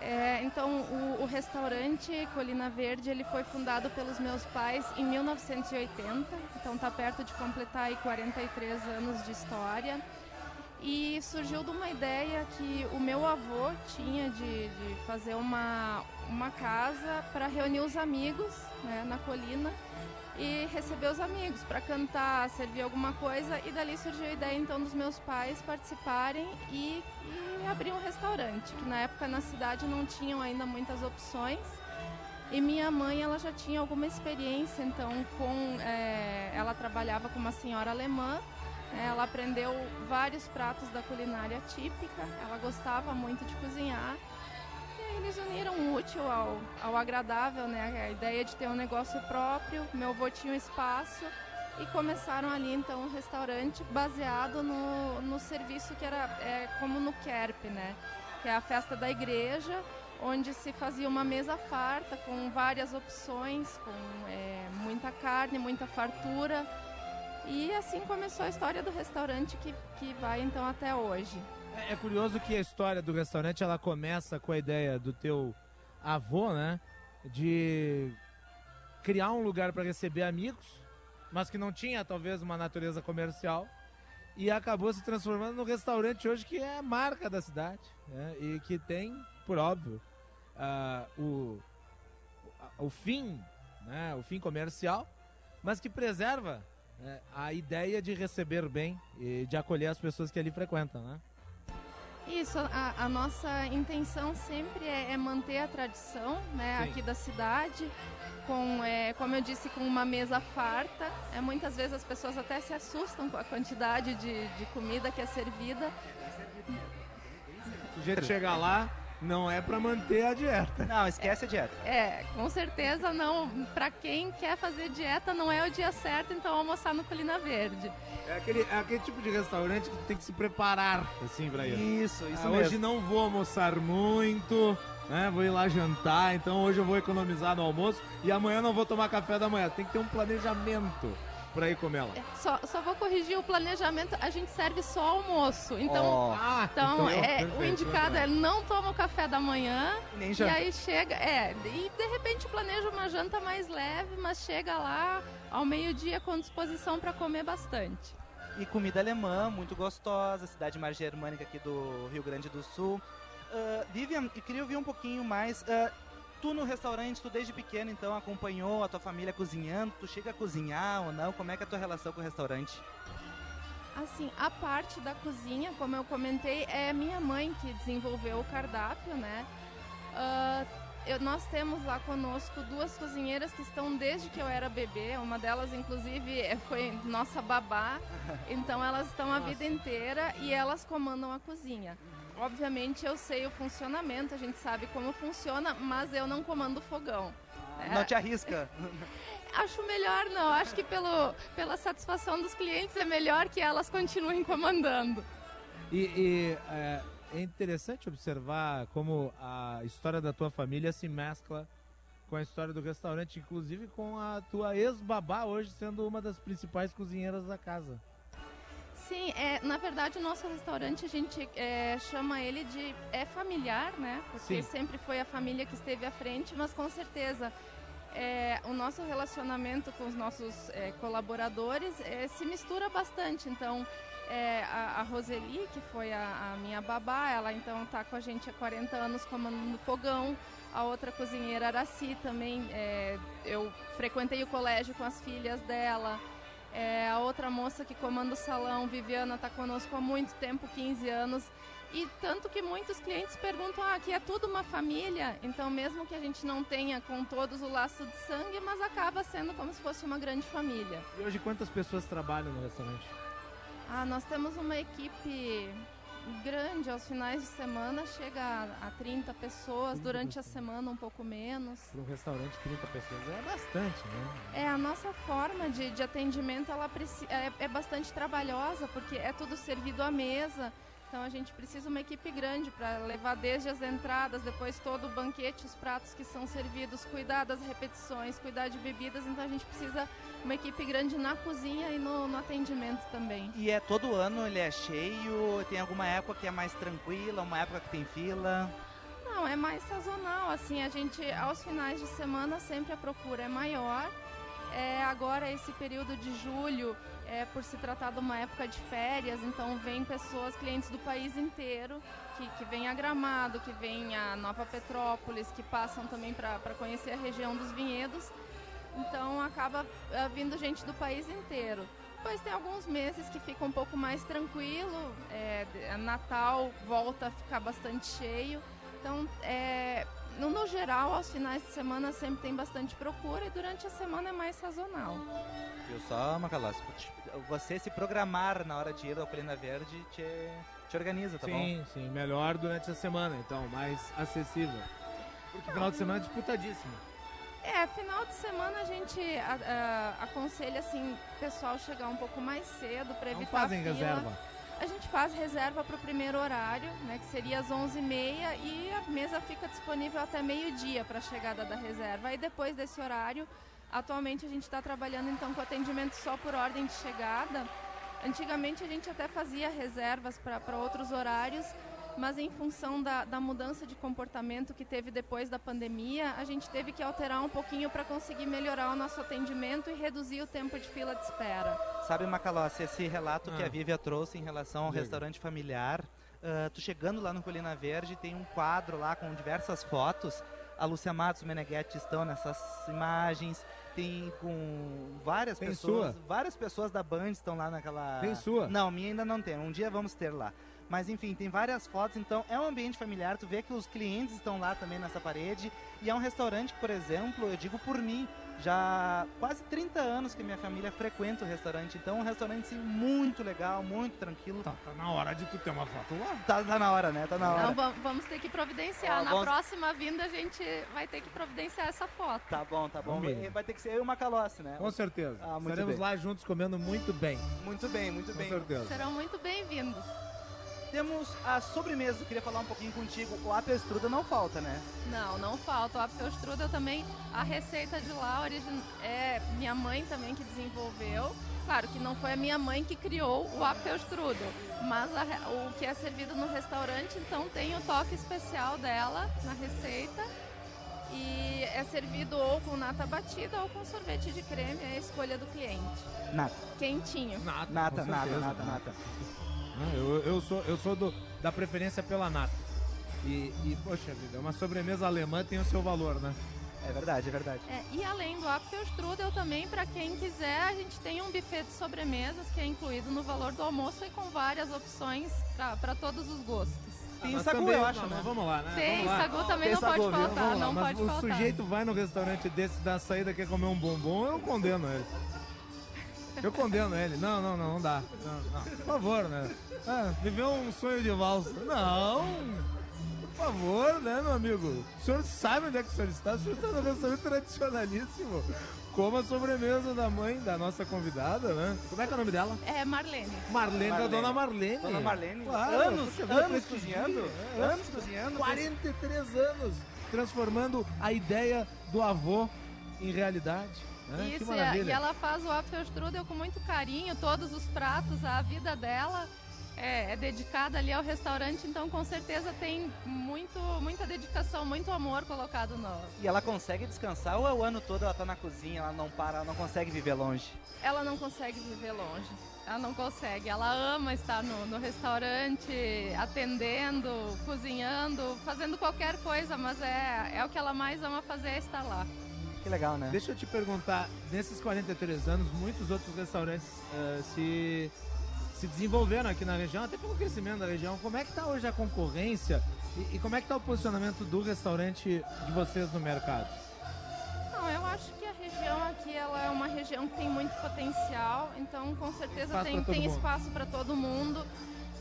É, então, o, o restaurante Colina Verde ele foi fundado pelos meus pais em 1980, então está perto de completar aí 43 anos de história. E surgiu de uma ideia que o meu avô tinha de, de fazer uma, uma casa para reunir os amigos né, na colina e receber os amigos para cantar, servir alguma coisa. E dali surgiu a ideia então dos meus pais participarem e, e abrir um restaurante, que na época na cidade não tinham ainda muitas opções. E minha mãe ela já tinha alguma experiência, então com é, ela trabalhava com uma senhora alemã é, Ela aprendeu vários pratos da culinária típica, ela gostava muito de cozinhar. Eles uniram o útil ao, ao agradável, né? A ideia de ter um negócio próprio. Meu avô tinha um espaço e começaram ali então um restaurante baseado no, no serviço que era é, como no Kerp, né? Que é a festa da igreja, onde se fazia uma mesa farta com várias opções, com é, muita carne, muita fartura. E assim começou a história do restaurante que, que vai então até hoje. É, é curioso que a história do restaurante ela começa com a ideia do teu avô, né? De criar um lugar para receber amigos, mas que não tinha talvez uma natureza comercial e acabou se transformando no restaurante hoje que é a marca da cidade né? e que tem, por óbvio, uh, o, o fim, né? o fim comercial, mas que preserva né? a ideia de receber bem e de acolher as pessoas que ali frequentam, né? Isso, a, a, nossa intenção sempre é, é manter a tradição né, aqui da cidade, com, é, como eu disse, com uma mesa farta. É, muitas vezes as pessoas até se assustam com a quantidade de, de comida que é servida. O sujeito chega lá, não é para manter a dieta. Não, esquece a dieta. É, com certeza não. Para quem quer fazer dieta, não é o dia certo, então almoçar no Colina Verde. É aquele, é aquele tipo de restaurante que tu tem que se preparar, assim, pra ir. Isso, isso ah, mesmo. Hoje não vou almoçar muito, né? Vou ir lá jantar, então hoje eu vou economizar no almoço e amanhã não vou tomar café da manhã. Tem que ter um planejamento para ir comer. É, só, só vou corrigir o planejamento, a gente serve só almoço. Então, oh. ah, então, então é, perfeito, o indicado é não toma o café da manhã Nem e aí chega, é, e de repente planeja uma janta mais leve, mas chega lá ao meio-dia com disposição para comer bastante. E comida alemã, muito gostosa, cidade mais germânica aqui do Rio Grande do Sul. Uh, Vivian, eu queria ouvir um pouquinho mais. Uh, tu no restaurante, tu desde pequeno então acompanhou a tua família cozinhando, tu chega a cozinhar ou não? Como é que é a tua relação com o restaurante? Assim, a parte da cozinha, como eu comentei, é minha mãe que desenvolveu o cardápio, né? Uh, eu, nós temos lá conosco duas cozinheiras que estão desde que eu era bebê. Uma delas, inclusive, é, foi nossa babá. Então elas estão a vida inteira e elas comandam a cozinha. Obviamente eu sei o funcionamento, a gente sabe como funciona, mas eu não comando o fogão. É. Não te arrisca? Acho melhor não. Acho que pelo, pela satisfação dos clientes é melhor que elas continuem comandando. E, e é, é interessante observar como a história da tua família se mescla com a história do restaurante, inclusive com a tua ex-babá hoje sendo uma das principais cozinheiras da casa. Sim, é, na verdade o nosso restaurante a gente é, chama ele de é familiar, né? Porque Sim. sempre foi a família que esteve à frente, mas com certeza é, o nosso relacionamento com os nossos é, colaboradores é, se mistura bastante. Então é, a, a, Roseli, que foi a, a, minha babá, ela então está com a gente há 40 anos comandando fogão. A outra cozinheira, Araci, também é, eu frequentei o colégio com as filhas dela. É, a outra moça que comanda o salão, Viviana, está conosco há muito tempo 15 anos. E tanto que muitos clientes perguntam: ah, aqui é tudo uma família, então mesmo que a gente não tenha com todos o laço de sangue, mas acaba sendo como se fosse uma grande família. E hoje quantas pessoas trabalham no restaurante? Ah, nós temos uma equipe grande. Aos finais de semana chega a, a 30 pessoas, durante a semana um pouco menos. Para um restaurante, 30 pessoas é bastante, né? É, a nossa forma de, de atendimento ela é, é bastante trabalhosa, porque é tudo servido à mesa. Então a gente precisa uma equipe grande para levar desde as entradas, depois todo o banquete, os pratos que são servidos, cuidar das repetições, cuidar de bebidas. Então a gente precisa uma equipe grande na cozinha e no, no atendimento também. E é todo ano ele é cheio? Tem alguma época que é mais tranquila, uma época que tem fila? Não, é mais sazonal. Assim, a gente aos finais de semana sempre a procura é maior. É, agora esse período de julho é, por se tratar de uma época de férias, então vem pessoas, clientes do país inteiro, que, que vêm a Gramado, que vêm a Nova Petrópolis, que passam também para conhecer a região dos vinhedos. Então acaba uh, vindo gente do país inteiro. Depois tem alguns meses que fica um pouco mais tranquilo, é, Natal volta a ficar bastante cheio. Então, é, no, no, geral, aos finais de semana sempre tem bastante procura e durante a semana é mais sazonal. Viu só, Macalós? Você se programar na hora de ir ao Colina Verde te, te organiza, tá sim, bom? Sim, sim. Melhor durante a semana, então, mais acessível. Porque final de semana é disputadíssimo. É, final de semana a gente a, a, aconselha, assim, o pessoal chegar um pouco mais cedo para evitar Não fazem reserva? A gente faz reserva para o primeiro horário, né, que seria às 11h30 e a mesa fica disponível até meio-dia para a chegada da reserva. Aí depois desse horário Atualmente a gente está trabalhando então com atendimento só por ordem de chegada. Antigamente a gente até fazia reservas para outros horários, mas em função da, da, mudança de comportamento que teve depois da pandemia, a gente teve que alterar um pouquinho para conseguir melhorar o nosso atendimento e reduzir o tempo de fila de espera. Sabe, Macalossi, esse relato Ah. que a Vívia trouxe em relação ao Diga. restaurante familiar, ah, tu chegando lá no Colina Verde, tem um quadro lá com diversas fotos. A Lúcia Matos e o Meneghetti estão nessas imagens. Tem com várias Tem pessoas. sua? Várias pessoas da Band estão lá naquela. Tem sua? Não, minha ainda não tem. Um dia vamos ter lá. Mas enfim, tem várias fotos, então é um ambiente familiar. Tu vê que os clientes estão lá também nessa parede. E é um restaurante por exemplo, eu digo por mim, já quase 30 anos que minha família frequenta o restaurante. Então é um restaurante sim, muito legal, muito tranquilo. Tá, tá na hora de tu ter uma foto lá. Tá, tá na hora, né? Tá na hora. Não, va- vamos ter que providenciar. Ó, Na vamos- próxima vinda a gente vai ter que providenciar essa foto. Tá bom, tá bom. Vamos. Vai ter que ser eu e o Macalossi, né? Com certeza. Ah, muito Estaremos bem. lá juntos comendo muito bem. Muito bem, muito Com bem. certeza. Serão muito bem-vindos. Temos a sobremesa, eu queria falar um pouquinho contigo. O apestruda não falta, né? Não, não falta. O Apfelstrudel também, a receita de lá origin... é minha mãe também que desenvolveu. Claro que não foi a minha mãe que criou o Apfelstrudel, mas a o que é servido no restaurante, então tem o toque especial dela na receita. E é servido ou com nata batida ou com sorvete de creme, é a escolha do cliente. Nata. Quentinho. Nata, Nata, nata, nata, nata. Ah, eu, eu sou, eu sou do, da preferência pela nata. E, e, poxa vida, uma sobremesa alemã tem o seu valor, né? É verdade, é verdade. É, e além do Apfelstrudel também, para quem quiser, a gente tem um buffet de sobremesas que é incluído no valor do almoço e com várias opções para todos os gostos. Tem mas sagu, também- eu acho, não, né? mas Vamos lá, né? Tem, vamos lá. sagu também Tem não sagu, pode faltar, lá, não mas pode o faltar. sujeito vai no restaurante desse da saída quer comer um bombom, eu condeno ele. Eu condeno ele. Não, não, não, não dá. Não, não. Por favor, né? Ah, viveu um sonho de valsa. Não! Por favor, né, meu amigo? O senhor sabe onde é que o senhor está? O senhor está no restaurante tradicionalíssimo. Como a sobremesa da mãe da nossa convidada, né? Como é que é o nome dela? É Marlene. Marlene, da Marlene. dona Marlene. Dona Marlene, Claro, anos, anos cozinhando, É, anos cozinhando. 43 anos transformando a ideia do avô em realidade. Né? Isso, e, e ela faz o Apfelstrudel com muito carinho, todos os pratos, a vida dela é, é dedicada ali ao restaurante, então com certeza tem muito, muita dedicação, muito amor colocado no... E ela consegue descansar ou é o ano todo ela tá na cozinha, ela não para, ela não consegue viver longe? Ela não consegue viver longe. Ela não consegue. Ela ama estar no, no restaurante, atendendo, cozinhando, fazendo qualquer coisa, mas é, é o que ela mais ama fazer é estar lá. Que legal, né? Deixa eu te perguntar, nesses 43 anos, muitos outros restaurantes eh, se, se desenvolveram aqui na região, até pelo crescimento da região. Como é que está hoje a concorrência e, e como é que está o posicionamento do restaurante de vocês no mercado? Não, eu acho que a região aqui ela é uma região que tem muito potencial, então com certeza tem, tem espaço para todo mundo.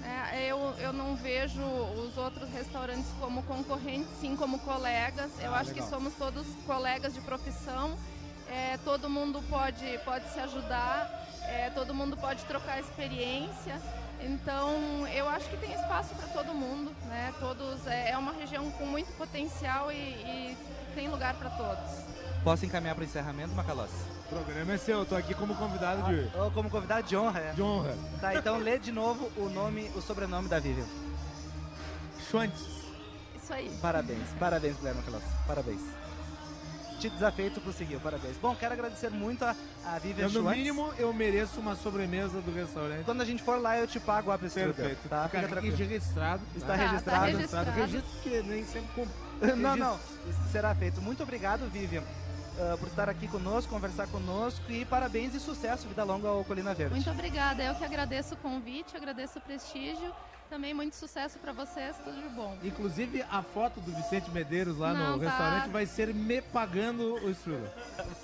né? eu, eu não vejo os outros restaurantes como concorrentes, sim como colegas. Eu Ah, acho legal. que somos todos colegas de profissão. É, todo mundo pode, pode se ajudar, é, todo mundo pode trocar experiência. Então, eu acho que tem espaço para todo mundo, né? Todos é, é uma região com muito potencial e, e tem lugar para todos. Posso encaminhar para o encerramento, Macalossi? O programa é seu, eu tô aqui como convidado de, Ou como convidado de honra, é? de honra. Tá, então lê de novo o nome, o sobrenome da Vivian. Schwantz. Isso aí. Parabéns, parabéns, Guilherme Macalossi, parabéns. Te desafio, tu conseguiu, parabéns. Bom, quero agradecer muito a, a Vivian Eu, no Schwartz. mínimo, eu mereço uma sobremesa do restaurante. Quando a gente for lá, eu te pago a pessoa. Perfeito. Tá? Fica registrado. Está tá? registrado. Tá registrado. Registro que nem sempre com... Não, não, isso será feito. Muito obrigado, Vivian, ah, por estar aqui conosco, conversar conosco e parabéns e sucesso, vida longa ao Colina Verde. Muito obrigada. Eu que agradeço o convite, agradeço o prestígio. Também muito sucesso para vocês, tudo de bom. Inclusive, a foto do Vicente Medeiros lá Não, no tá. restaurante vai ser me pagando o estrela.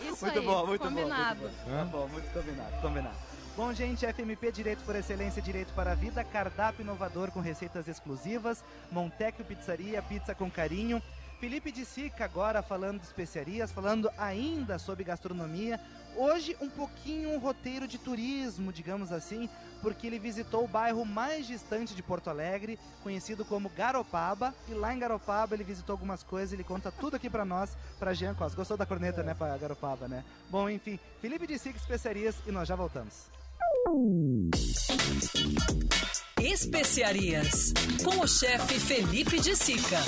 Isso Muito aí, bom, muito combinado. bom. Muito bom. Tá bom, muito combinado, combinado. Bom, gente, FMP Direito por Excelência, Direito para a Vida, cardápio inovador com receitas exclusivas, Montecchio Pizzaria, pizza com carinho, Felipe de Sica agora falando de especiarias, falando ainda sobre gastronomia. Hoje um pouquinho um roteiro de turismo, digamos assim, porque ele visitou o bairro mais distante de Porto Alegre, conhecido como Garopaba, e lá em Garopaba ele visitou algumas coisas, ele conta tudo aqui para nós, para Jean Costa. Gostou da corneta, né, para Garopaba, né? Bom, enfim, Felipe de Sica especiarias e nós já voltamos. Especiarias, com o chefe Felipe de Sica.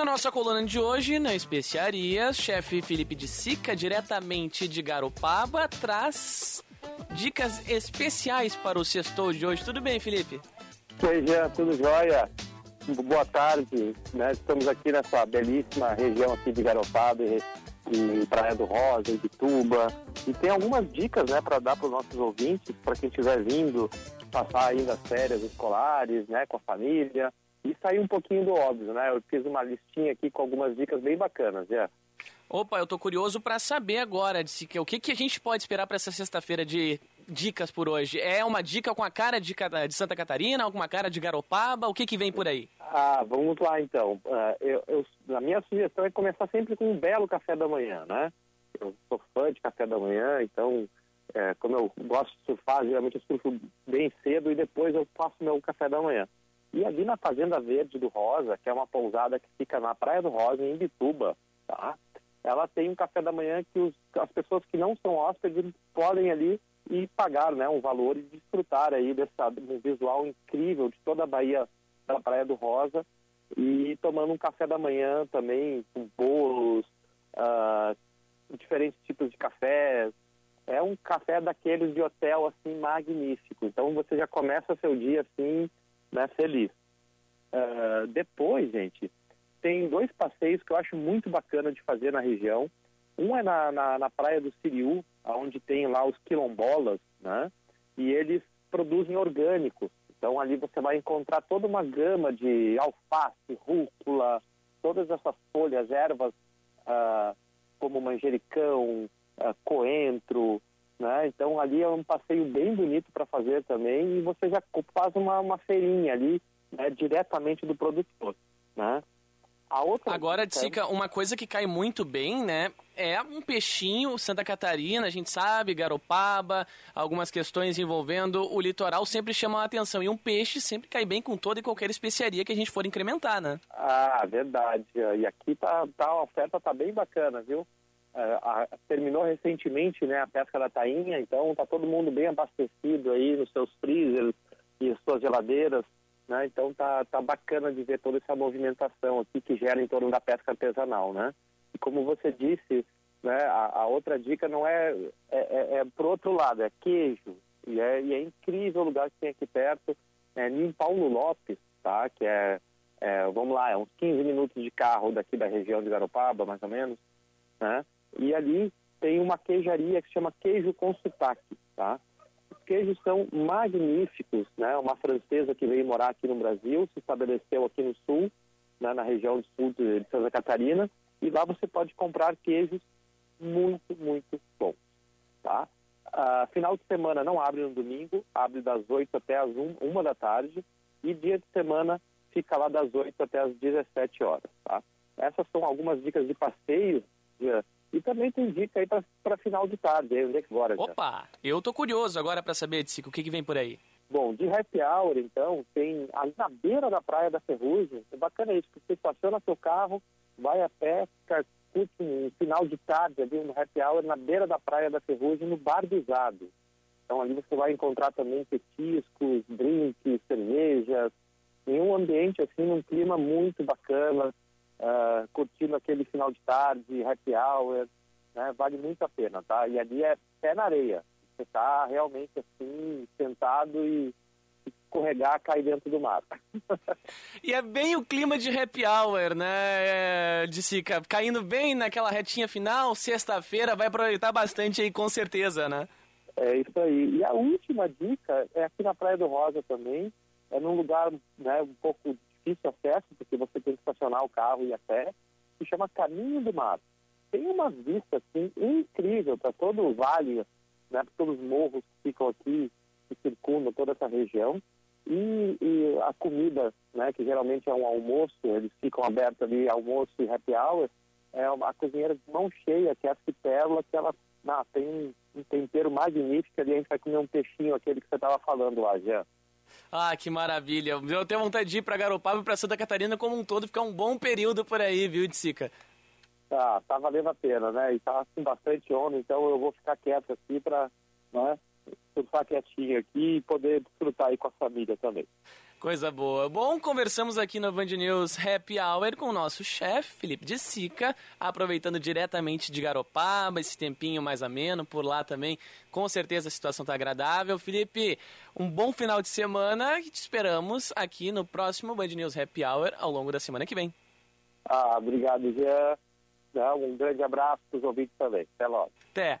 Na nossa coluna de hoje, na Especiarias, chefe Felipe de Sica, diretamente de Garopaba, traz dicas especiais para o sextou de hoje. Tudo bem, Felipe? Oi, Jean, tudo jóia? Boa tarde, né? Estamos aqui nessa belíssima região aqui de Garopaba e, e Praia do Rosa, Ibituba. E tem algumas dicas, né, para dar para os nossos ouvintes, para quem estiver vindo passar ainda as férias escolares, né, com a família e sair um pouquinho do óbvio, né? Eu fiz uma listinha aqui com algumas dicas bem bacanas, já. Opa, eu tô curioso para saber agora de o que, que a gente pode esperar para essa sexta-feira de dicas por hoje. É uma dica com a cara de, de Santa Catarina, alguma cara de Garopaba? O que que vem por aí? Ah, vamos lá então. Uh, eu, eu, a minha sugestão é começar sempre com um belo café da manhã, né? Eu sou fã de café da manhã, então, é, como eu gosto de surfar, geralmente eu surfo bem cedo e depois eu faço meu café da manhã. E ali na Fazenda Verde do Rosa, que é uma pousada que fica na Praia do Rosa, em Bituba, tá? Ela tem um café da manhã que os, as pessoas que não são hóspedes podem ali e pagar né, um valor e desfrutar aí dessa, um visual incrível de toda a Bahia da Praia do Rosa e tomando um café da manhã também com bolos, uh, diferentes tipos de cafés. É um café daqueles de hotel assim magnífico. Então você já começa seu dia assim né, feliz. Uh, depois, gente, tem dois passeios que eu acho muito bacana de fazer na região. Um é na, na, na praia do Siriu, onde tem lá os quilombolas, né? E eles produzem orgânicos. Então ali você vai encontrar toda uma gama de alface, rúcula, todas essas folhas, ervas uh, como manjericão, uh, coentro, né? Então ali é um passeio bem bonito para fazer também e você já faz uma, uma feirinha ali né, diretamente do produtor. Né? A outra Agora, Tsica, uma coisa que cai muito bem, né? É um peixinho, Santa Catarina, a gente sabe, Garopaba, algumas questões envolvendo o litoral sempre chamam a atenção. E um peixe sempre cai bem com toda e qualquer especiaria que a gente for incrementar, né? Ah, verdade. E aqui tá, tá a oferta tá bem bacana, viu? É, a, terminou recentemente né, a pesca da tainha, então está todo mundo bem abastecido aí nos seus freezers e suas geladeiras, né? Então tá, tá bacana de ver toda essa movimentação aqui que gera em torno da pesca artesanal, né? E como você disse, né, a, a outra dica não é, é, é, é pro outro lado, é queijo. E é, e é incrível o lugar que tem aqui perto, é em Paulo Lopes, tá? Que é, é, vamos lá, é uns 15 minutos de carro daqui da região de Garopaba, mais ou menos, né? E ali tem uma queijaria que se chama Queijo com Sotaque, tá? Os queijos são magníficos, né? Uma francesa que veio morar aqui no Brasil, se estabeleceu aqui no sul, né? na região do sul de Santa Catarina, e lá você pode comprar queijos muito, muito bons, tá? Uh, final de semana não abre no domingo, abre das 8 até as 1, 1 da tarde, e dia de semana fica lá das 8 até as 17 horas, tá? Essas são algumas dicas de passeio e também tem dica aí para final de tarde, aí onde é que bora? Opa, eu tô curioso agora para saber, Tico, o que, que vem por aí? Bom, de happy hour, então, tem ali na beira da praia da Ferrugem, é bacana isso, porque você estaciona seu carro, vai a pé, curte um final de tarde ali no happy hour na beira da praia da Ferrugem, no Bar Bizado. Então ali você vai encontrar também petiscos, drinks, cervejas, em um ambiente assim, num clima muito bacana, uh, curtindo aquele final de tarde, happy hour, né? Vale muito a pena, tá? E ali é pé na areia. Você está realmente assim, sentado e escorregar, cair dentro do mar. e é bem o clima de happy hour, né, de Sica? Caindo bem naquela retinha final, sexta-feira, vai aproveitar bastante aí, com certeza, né? É isso aí. E a última dica é aqui na Praia do Rosa também, é num lugar né, um pouco difícil acesso, porque você tem que estacionar o carro e a pé, se chama Caminho do Mar. Tem uma vista assim, incrível para todo o vale, né, para todos os morros que ficam aqui, que circundam toda essa região. E, e, a comida, né, que geralmente é um almoço, eles ficam abertos ali, almoço e happy hour, é uma cozinheira de mão cheia, que é a Cipérula, que ela ah, tem um tempero magnífico ali, a gente vai comer um peixinho, aquele que você estava falando lá, Jean. Ah, que maravilha. Eu tenho vontade de ir para Garopaba e para Santa Catarina como um todo, ficar um bom período por aí, viu, Sica? Tá, tá valendo a pena, né? E tá com bastante onda, então eu vou ficar quieto aqui para né, surfar quietinho aqui e poder desfrutar aí com a família também. Coisa boa. Bom, conversamos aqui no Band News Happy Hour com o nosso chefe, Felipe de Sica, aproveitando diretamente de Garopaba, esse tempinho mais ameno, por lá também. Com certeza a situação está agradável. Felipe, um bom final de semana e te esperamos aqui no próximo Band News Happy Hour ao longo da semana que vem. Ah, obrigado, Jean. Um grande abraço para os ouvintes também. Até logo. Até.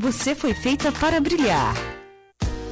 você foi feita para brilhar.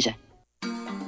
Paradiese.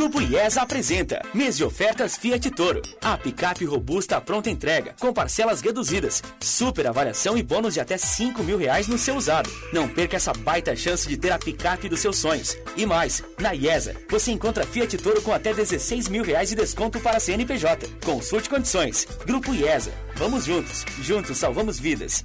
Grupo IESA apresenta mês de ofertas Fiat Toro. A picape robusta pronta entrega, com parcelas reduzidas, super avaliação e bônus de até 5 mil reais no seu usado. Não perca essa baita chance de ter a picape dos seus sonhos. E mais, na IESA, você encontra Fiat Toro com até 16 mil reais de desconto para CNPJ. Consulte condições. Grupo IESA. Vamos juntos. Juntos salvamos vidas.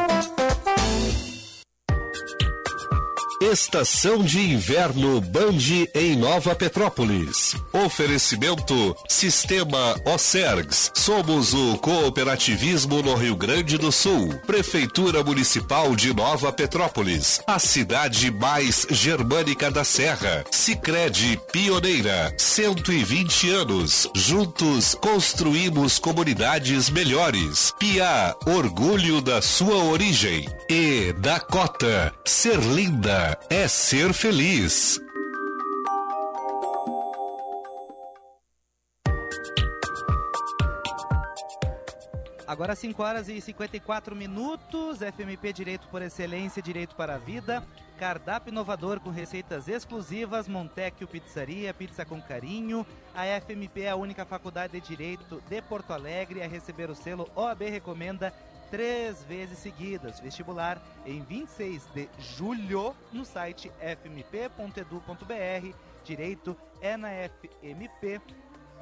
Estação de Inverno Band em Nova Petrópolis. Oferecimento Sistema Ocergs. Somos o cooperativismo no Rio Grande do Sul. Prefeitura Municipal de Nova Petrópolis. A cidade mais germânica da Serra. Sicredi Pioneira. 120 anos. Juntos construímos comunidades melhores. Pia, orgulho da sua origem. E Dakota, ser linda é ser feliz. Agora 5 horas e 54 minutos, FMP Direito por Excelência, Direito para a Vida, cardápio inovador com receitas exclusivas, Montecchio Pizzaria, pizza com carinho. A FMP é a única faculdade de Direito de Porto Alegre a receber o selo OAB Recomenda três vezes seguidas. Vestibular em 26 de julho no site fmp.edu.br. Direito é na FMP.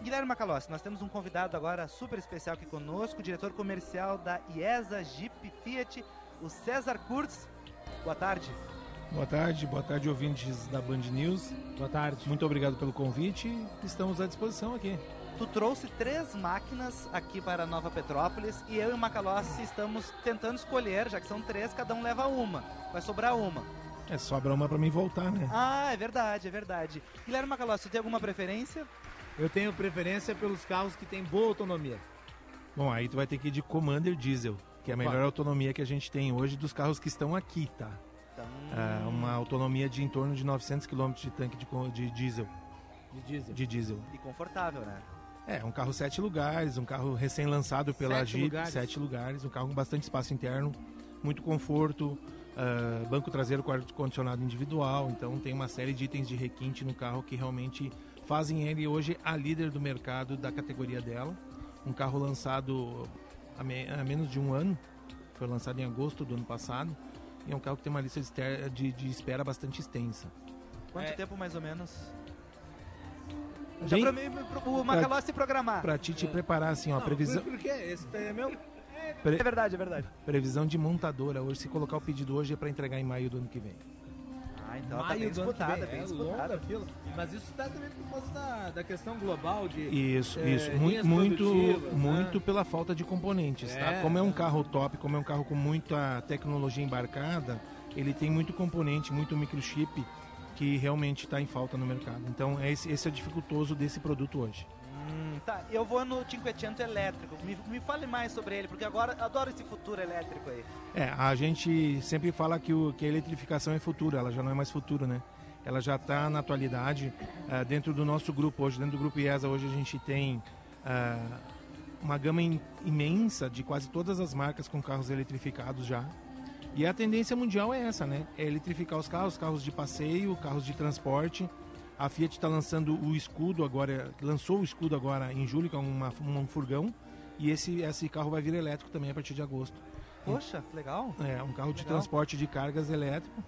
Guilherme Macalossi, nós temos um convidado agora super especial aqui conosco, diretor comercial da IESA Jeep Fiat, o César Kurtz. Boa tarde. Boa tarde, boa tarde, ouvintes da Band News. Boa tarde. Muito obrigado pelo convite. Estamos à disposição aqui. Tu trouxe três máquinas aqui para Nova Petrópolis e eu e o Macalossi estamos tentando escolher, já que são três, cada um leva uma. Vai sobrar uma. É, sobra uma pra mim voltar, né? Ah, é verdade, é verdade. Guilherme Macalossi, tu tem alguma preferência? Eu tenho preferência pelos carros que têm boa autonomia. Bom, aí tu vai ter que ir de Commander Diesel, que é a melhor Opa. autonomia que a gente tem hoje dos carros que estão aqui, tá? Então, É, uma autonomia de em torno de 900 km de tanque de, de diesel. De diesel. De diesel. E confortável, né? É, um carro sete lugares, um carro recém-lançado pela Sete Jeep, lugares? sete lugares, um carro com bastante espaço interno, muito conforto, ah, banco traseiro com ar-condicionado individual, então tem uma série de itens de requinte no carro que realmente fazem ele hoje a líder do mercado da categoria dela. Um carro lançado há, me- há menos de um ano, foi lançado em agosto do ano passado, e é um carro que tem uma lista de, de- de espera bastante extensa. Quanto tempo mais ou menos? Bem- Já pra mim, pro, o Macalossi se programar. Pra ti te preparar assim, ó, a previsão... Por quê? Esse é meu? Pre- É verdade, é verdade. Previsão de montadora hoje, se colocar o pedido hoje é para entregar em maio do ano que vem. Ah, então tá Maio bem ano que disputada, bem é disputada. longa fila. Mas isso está também por causa da, da questão global de. Isso, é, isso. Muito, muito, né? muito pela falta de componentes, tá? É. Como é um carro top, como é um carro com muita tecnologia embarcada, ele tem muito componente, muito microchip que realmente está em falta no mercado. Então, é esse, esse é o dificultoso desse produto hoje. Hum, tá, eu vou no Cinquecento elétrico. Me, me fale mais sobre ele, porque agora eu adoro esse futuro elétrico aí. É, a gente sempre fala que, o, que a eletrificação é futuro, ela já não é mais futuro, né? Ela já está na atualidade. eh, dentro do nosso grupo hoje, dentro do grupo IESA, hoje a gente tem ah, uma gama im- imensa de quase todas as marcas com carros eletrificados já. E a tendência mundial é essa, né? É eletrificar os carros, carros de passeio, carros de transporte. A Fiat está lançando o escudo agora, lançou o escudo agora em julho, que é uma, um furgão. E esse, esse carro vai vir elétrico também a partir de agosto. Poxa, que legal. É, um carro de Legal. transporte de cargas elétrico.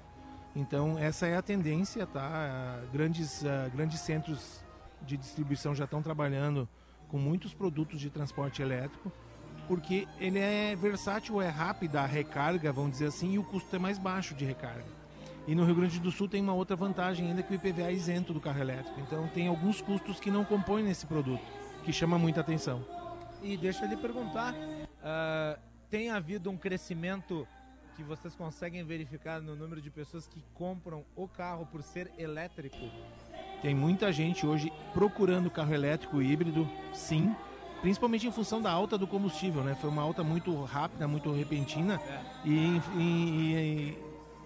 Então, essa é a tendência, tá? Grandes, ah, grandes centros de distribuição já estão trabalhando com muitos produtos de transporte elétrico, porque ele é versátil, é rápida a recarga, vamos dizer assim, e o custo é mais baixo de recarga. E no Rio Grande do Sul tem uma outra vantagem ainda que o IPVA é isento do carro elétrico. Então, tem alguns custos que não compõem nesse produto, que chama muita atenção. E deixa eu lhe perguntar: ah, tem havido um crescimento que vocês conseguem verificar no número de pessoas que compram o carro por ser elétrico? Tem muita gente hoje procurando carro elétrico híbrido, sim, principalmente em função da alta do combustível, né? Foi uma alta muito rápida, muito repentina e, e- e-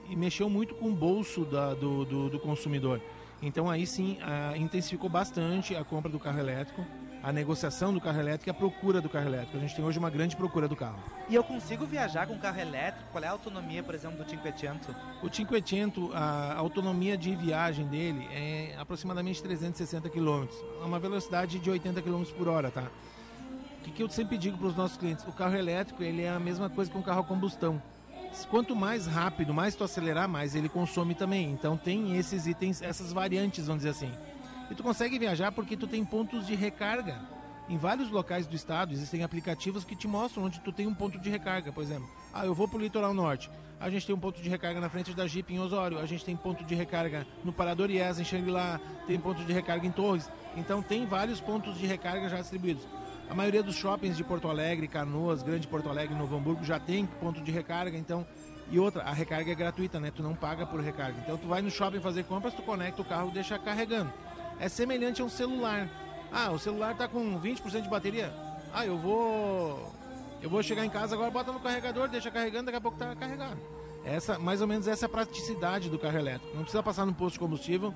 e mexeu muito com o bolso da- do, do- do consumidor. Então aí sim ah, intensificou bastante a compra do carro elétrico, a negociação do carro elétrico e a procura do carro elétrico. A gente tem hoje uma grande procura do carro. E eu consigo viajar com carro elétrico? Qual é a autonomia, por exemplo, do Cinquecento? O Cinquecento, a autonomia de viagem dele é aproximadamente 360 km, a uma velocidade de 80 km por hora, tá? O que, que eu sempre digo para os nossos clientes? O carro elétrico ele é a mesma coisa que um carro a combustão. Quanto mais rápido, mais tu acelerar, mais ele consome também. Então tem esses itens, essas variantes, vamos dizer assim. E tu consegue viajar porque tu tem pontos de recarga. Em vários locais do estado existem aplicativos que te mostram onde tu tem um ponto de recarga, por exemplo. Ah, eu vou pro litoral norte. A gente tem um ponto de recarga na frente da Jeep em Osório. A gente tem ponto de recarga no Parador IES em Xangri-Lá. Tem ponto de recarga em Torres. Então tem vários pontos de recarga já distribuídos. A maioria dos shoppings de Porto Alegre, Canoas, Grande Porto Alegre, Novo Hamburgo já tem ponto de recarga, então e outra, a recarga é gratuita, né? Tu não paga por recarga. Então tu vai no shopping fazer compras, tu conecta o carro deixa carregando. É semelhante a um celular. Ah, o celular tá com 20% de bateria. Ah, eu vou eu vou chegar em casa agora, bota no carregador, deixa carregando, daqui a pouco tá carregado. Essa, mais ou menos essa é a praticidade do carro elétrico. Não precisa passar no posto de combustível.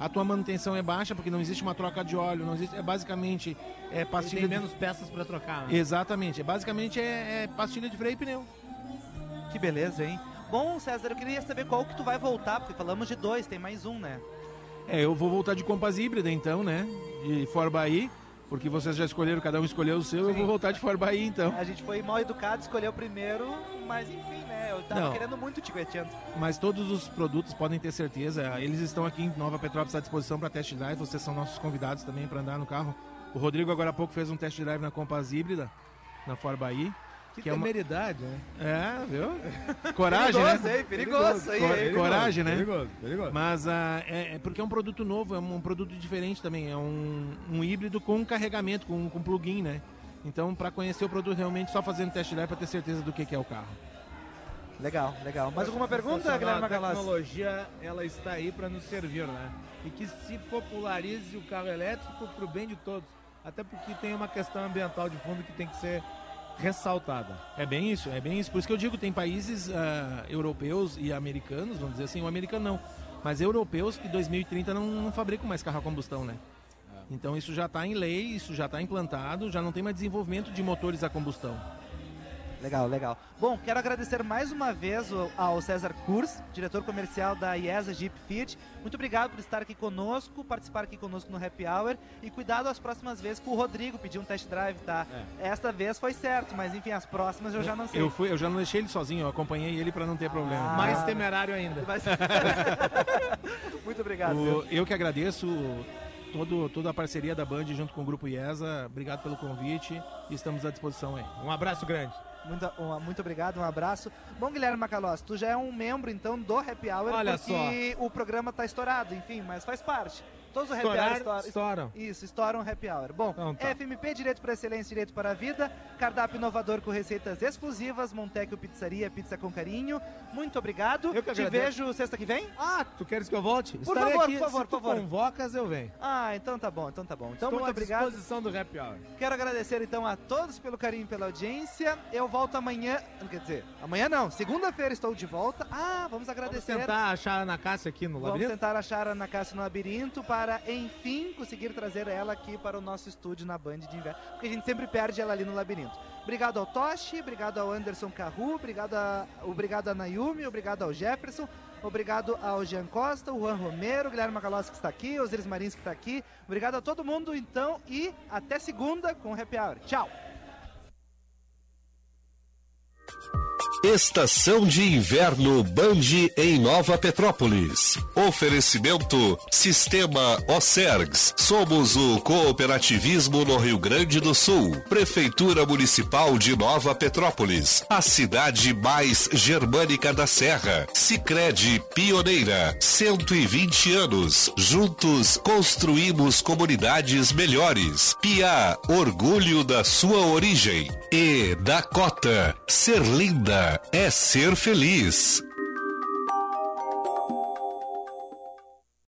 A tua manutenção é baixa porque não existe uma troca de óleo, não existe, é basicamente é pastilha tem de- menos peças para trocar. né? Exatamente, é basicamente é, é pastilha de freio e pneu. Que beleza, hein? Bom, César, eu queria saber qual que tu vai voltar, porque falamos de dois, tem mais um, né? É, eu vou voltar de Compass híbrida então, né? De Ford Bahia, porque vocês já escolheram, cada um escolheu o seu, eu vou voltar de Ford Bahia então. A gente foi mal educado, escolheu o primeiro, mas enfim, né? Eu tava Não. querendo muito o Cinquecento. Mas todos os produtos podem ter certeza, eles estão aqui em Nova Petrópolis à disposição para test drive, vocês são nossos convidados também para andar no carro. O Rodrigo agora há pouco fez um test drive na Compass híbrida, na Ford Bahia. Que, que é uma... temeridade, né? É, viu? Coragem, perigoso, né? Hein? Perigoso, aí, Cor coragem, né? Perigoso, perigoso. Mas uh, é, é, porque é um produto novo, é um produto diferente também. É um, um híbrido com carregamento, com, com plugin, né? Então, para conhecer o produto realmente, só fazendo teste drive para ter certeza do que, que é o carro. Legal, legal. Mais alguma pergunta, Guilherme Macalossi? A tecnologia, ela está aí para nos servir, né? E que se popularize o carro elétrico para o bem de todos. Até porque tem uma questão ambiental de fundo que tem que ser ressaltada. É bem isso, é bem isso. Por isso que eu digo, tem países uh, europeus e americanos, vamos dizer assim, o americano não, mas europeus que 2030 não, não fabricam mais carro a combustão, né? Então isso já está em lei, isso já está implantado, já não tem mais desenvolvimento de motores a combustão. Legal, legal. Bom, quero agradecer mais uma vez ao César Kurs, diretor comercial da IESA Jeep Fiat. Muito obrigado por estar aqui conosco, participar aqui conosco no Happy Hour e cuidado as próximas vezes que o Rodrigo pediu um test drive, tá? É. Esta vez foi certo, mas enfim, as próximas eu já não sei. Eu, fui, eu já não deixei ele sozinho, eu acompanhei ele para não ter problema. Ah. Mais temerário ainda. Mas... Muito obrigado. O, eu que agradeço todo, toda a parceria da Band junto com o Grupo IESA. Obrigado pelo convite e estamos à disposição aí. Um abraço grande. Muito, um, muito obrigado, um abraço. Bom, Guilherme Macalós, tu já é um membro então do Happy Hour Olha porque só. o programa tá estourado, enfim, mas faz parte. Todos os Estourar, happy hour estouram. Isso, estouram happy hour. Bom, então, tá. FMP, Direito para Excelência, Direito para a Vida, cardápio inovador com receitas exclusivas, Montecchio Pizzaria, pizza com carinho. Muito obrigado. Eu que Te agradeço. vejo sexta que vem? Ah, tu queres que eu volte? Por Estarei favor, aqui. por favor, por favor. convocas, eu venho. Ah, então tá bom, então tá bom. Então Estou muito à obrigado. disposição do Happy Hour. Quero agradecer então a todos pelo carinho e pela audiência. Eu volto amanhã, quer dizer, amanhã não, segunda-feira estou de volta. Ah, vamos agradecer. Vamos tentar achar a Ana Cássia aqui no Vamos labirinto? tentar achar a Ana Cássia no labirinto para, enfim, conseguir trazer ela aqui para o nosso estúdio na Band de Inverno. Porque a gente sempre perde ela ali no labirinto. Obrigado ao Toshi, obrigado ao Anderson Carru, obrigado a, obrigado a Nayumi, obrigado ao Jefferson, obrigado ao Jean Costa, o Juan Romero, o Guilherme Macalossi que está aqui, o Osiris Marins que está aqui. Obrigado a todo mundo, então, e até segunda com o Happy Hour. Tchau! Estação de Inverno Band em Nova Petrópolis. Oferecimento Sistema Ocergs. Somos o cooperativismo no Rio Grande do Sul. Prefeitura Municipal de Nova Petrópolis. A cidade mais germânica da Serra. Sicredi Pioneira. 120 anos. Juntos construímos comunidades melhores. Pia, orgulho da sua origem. E Dakota. Ser é ser feliz.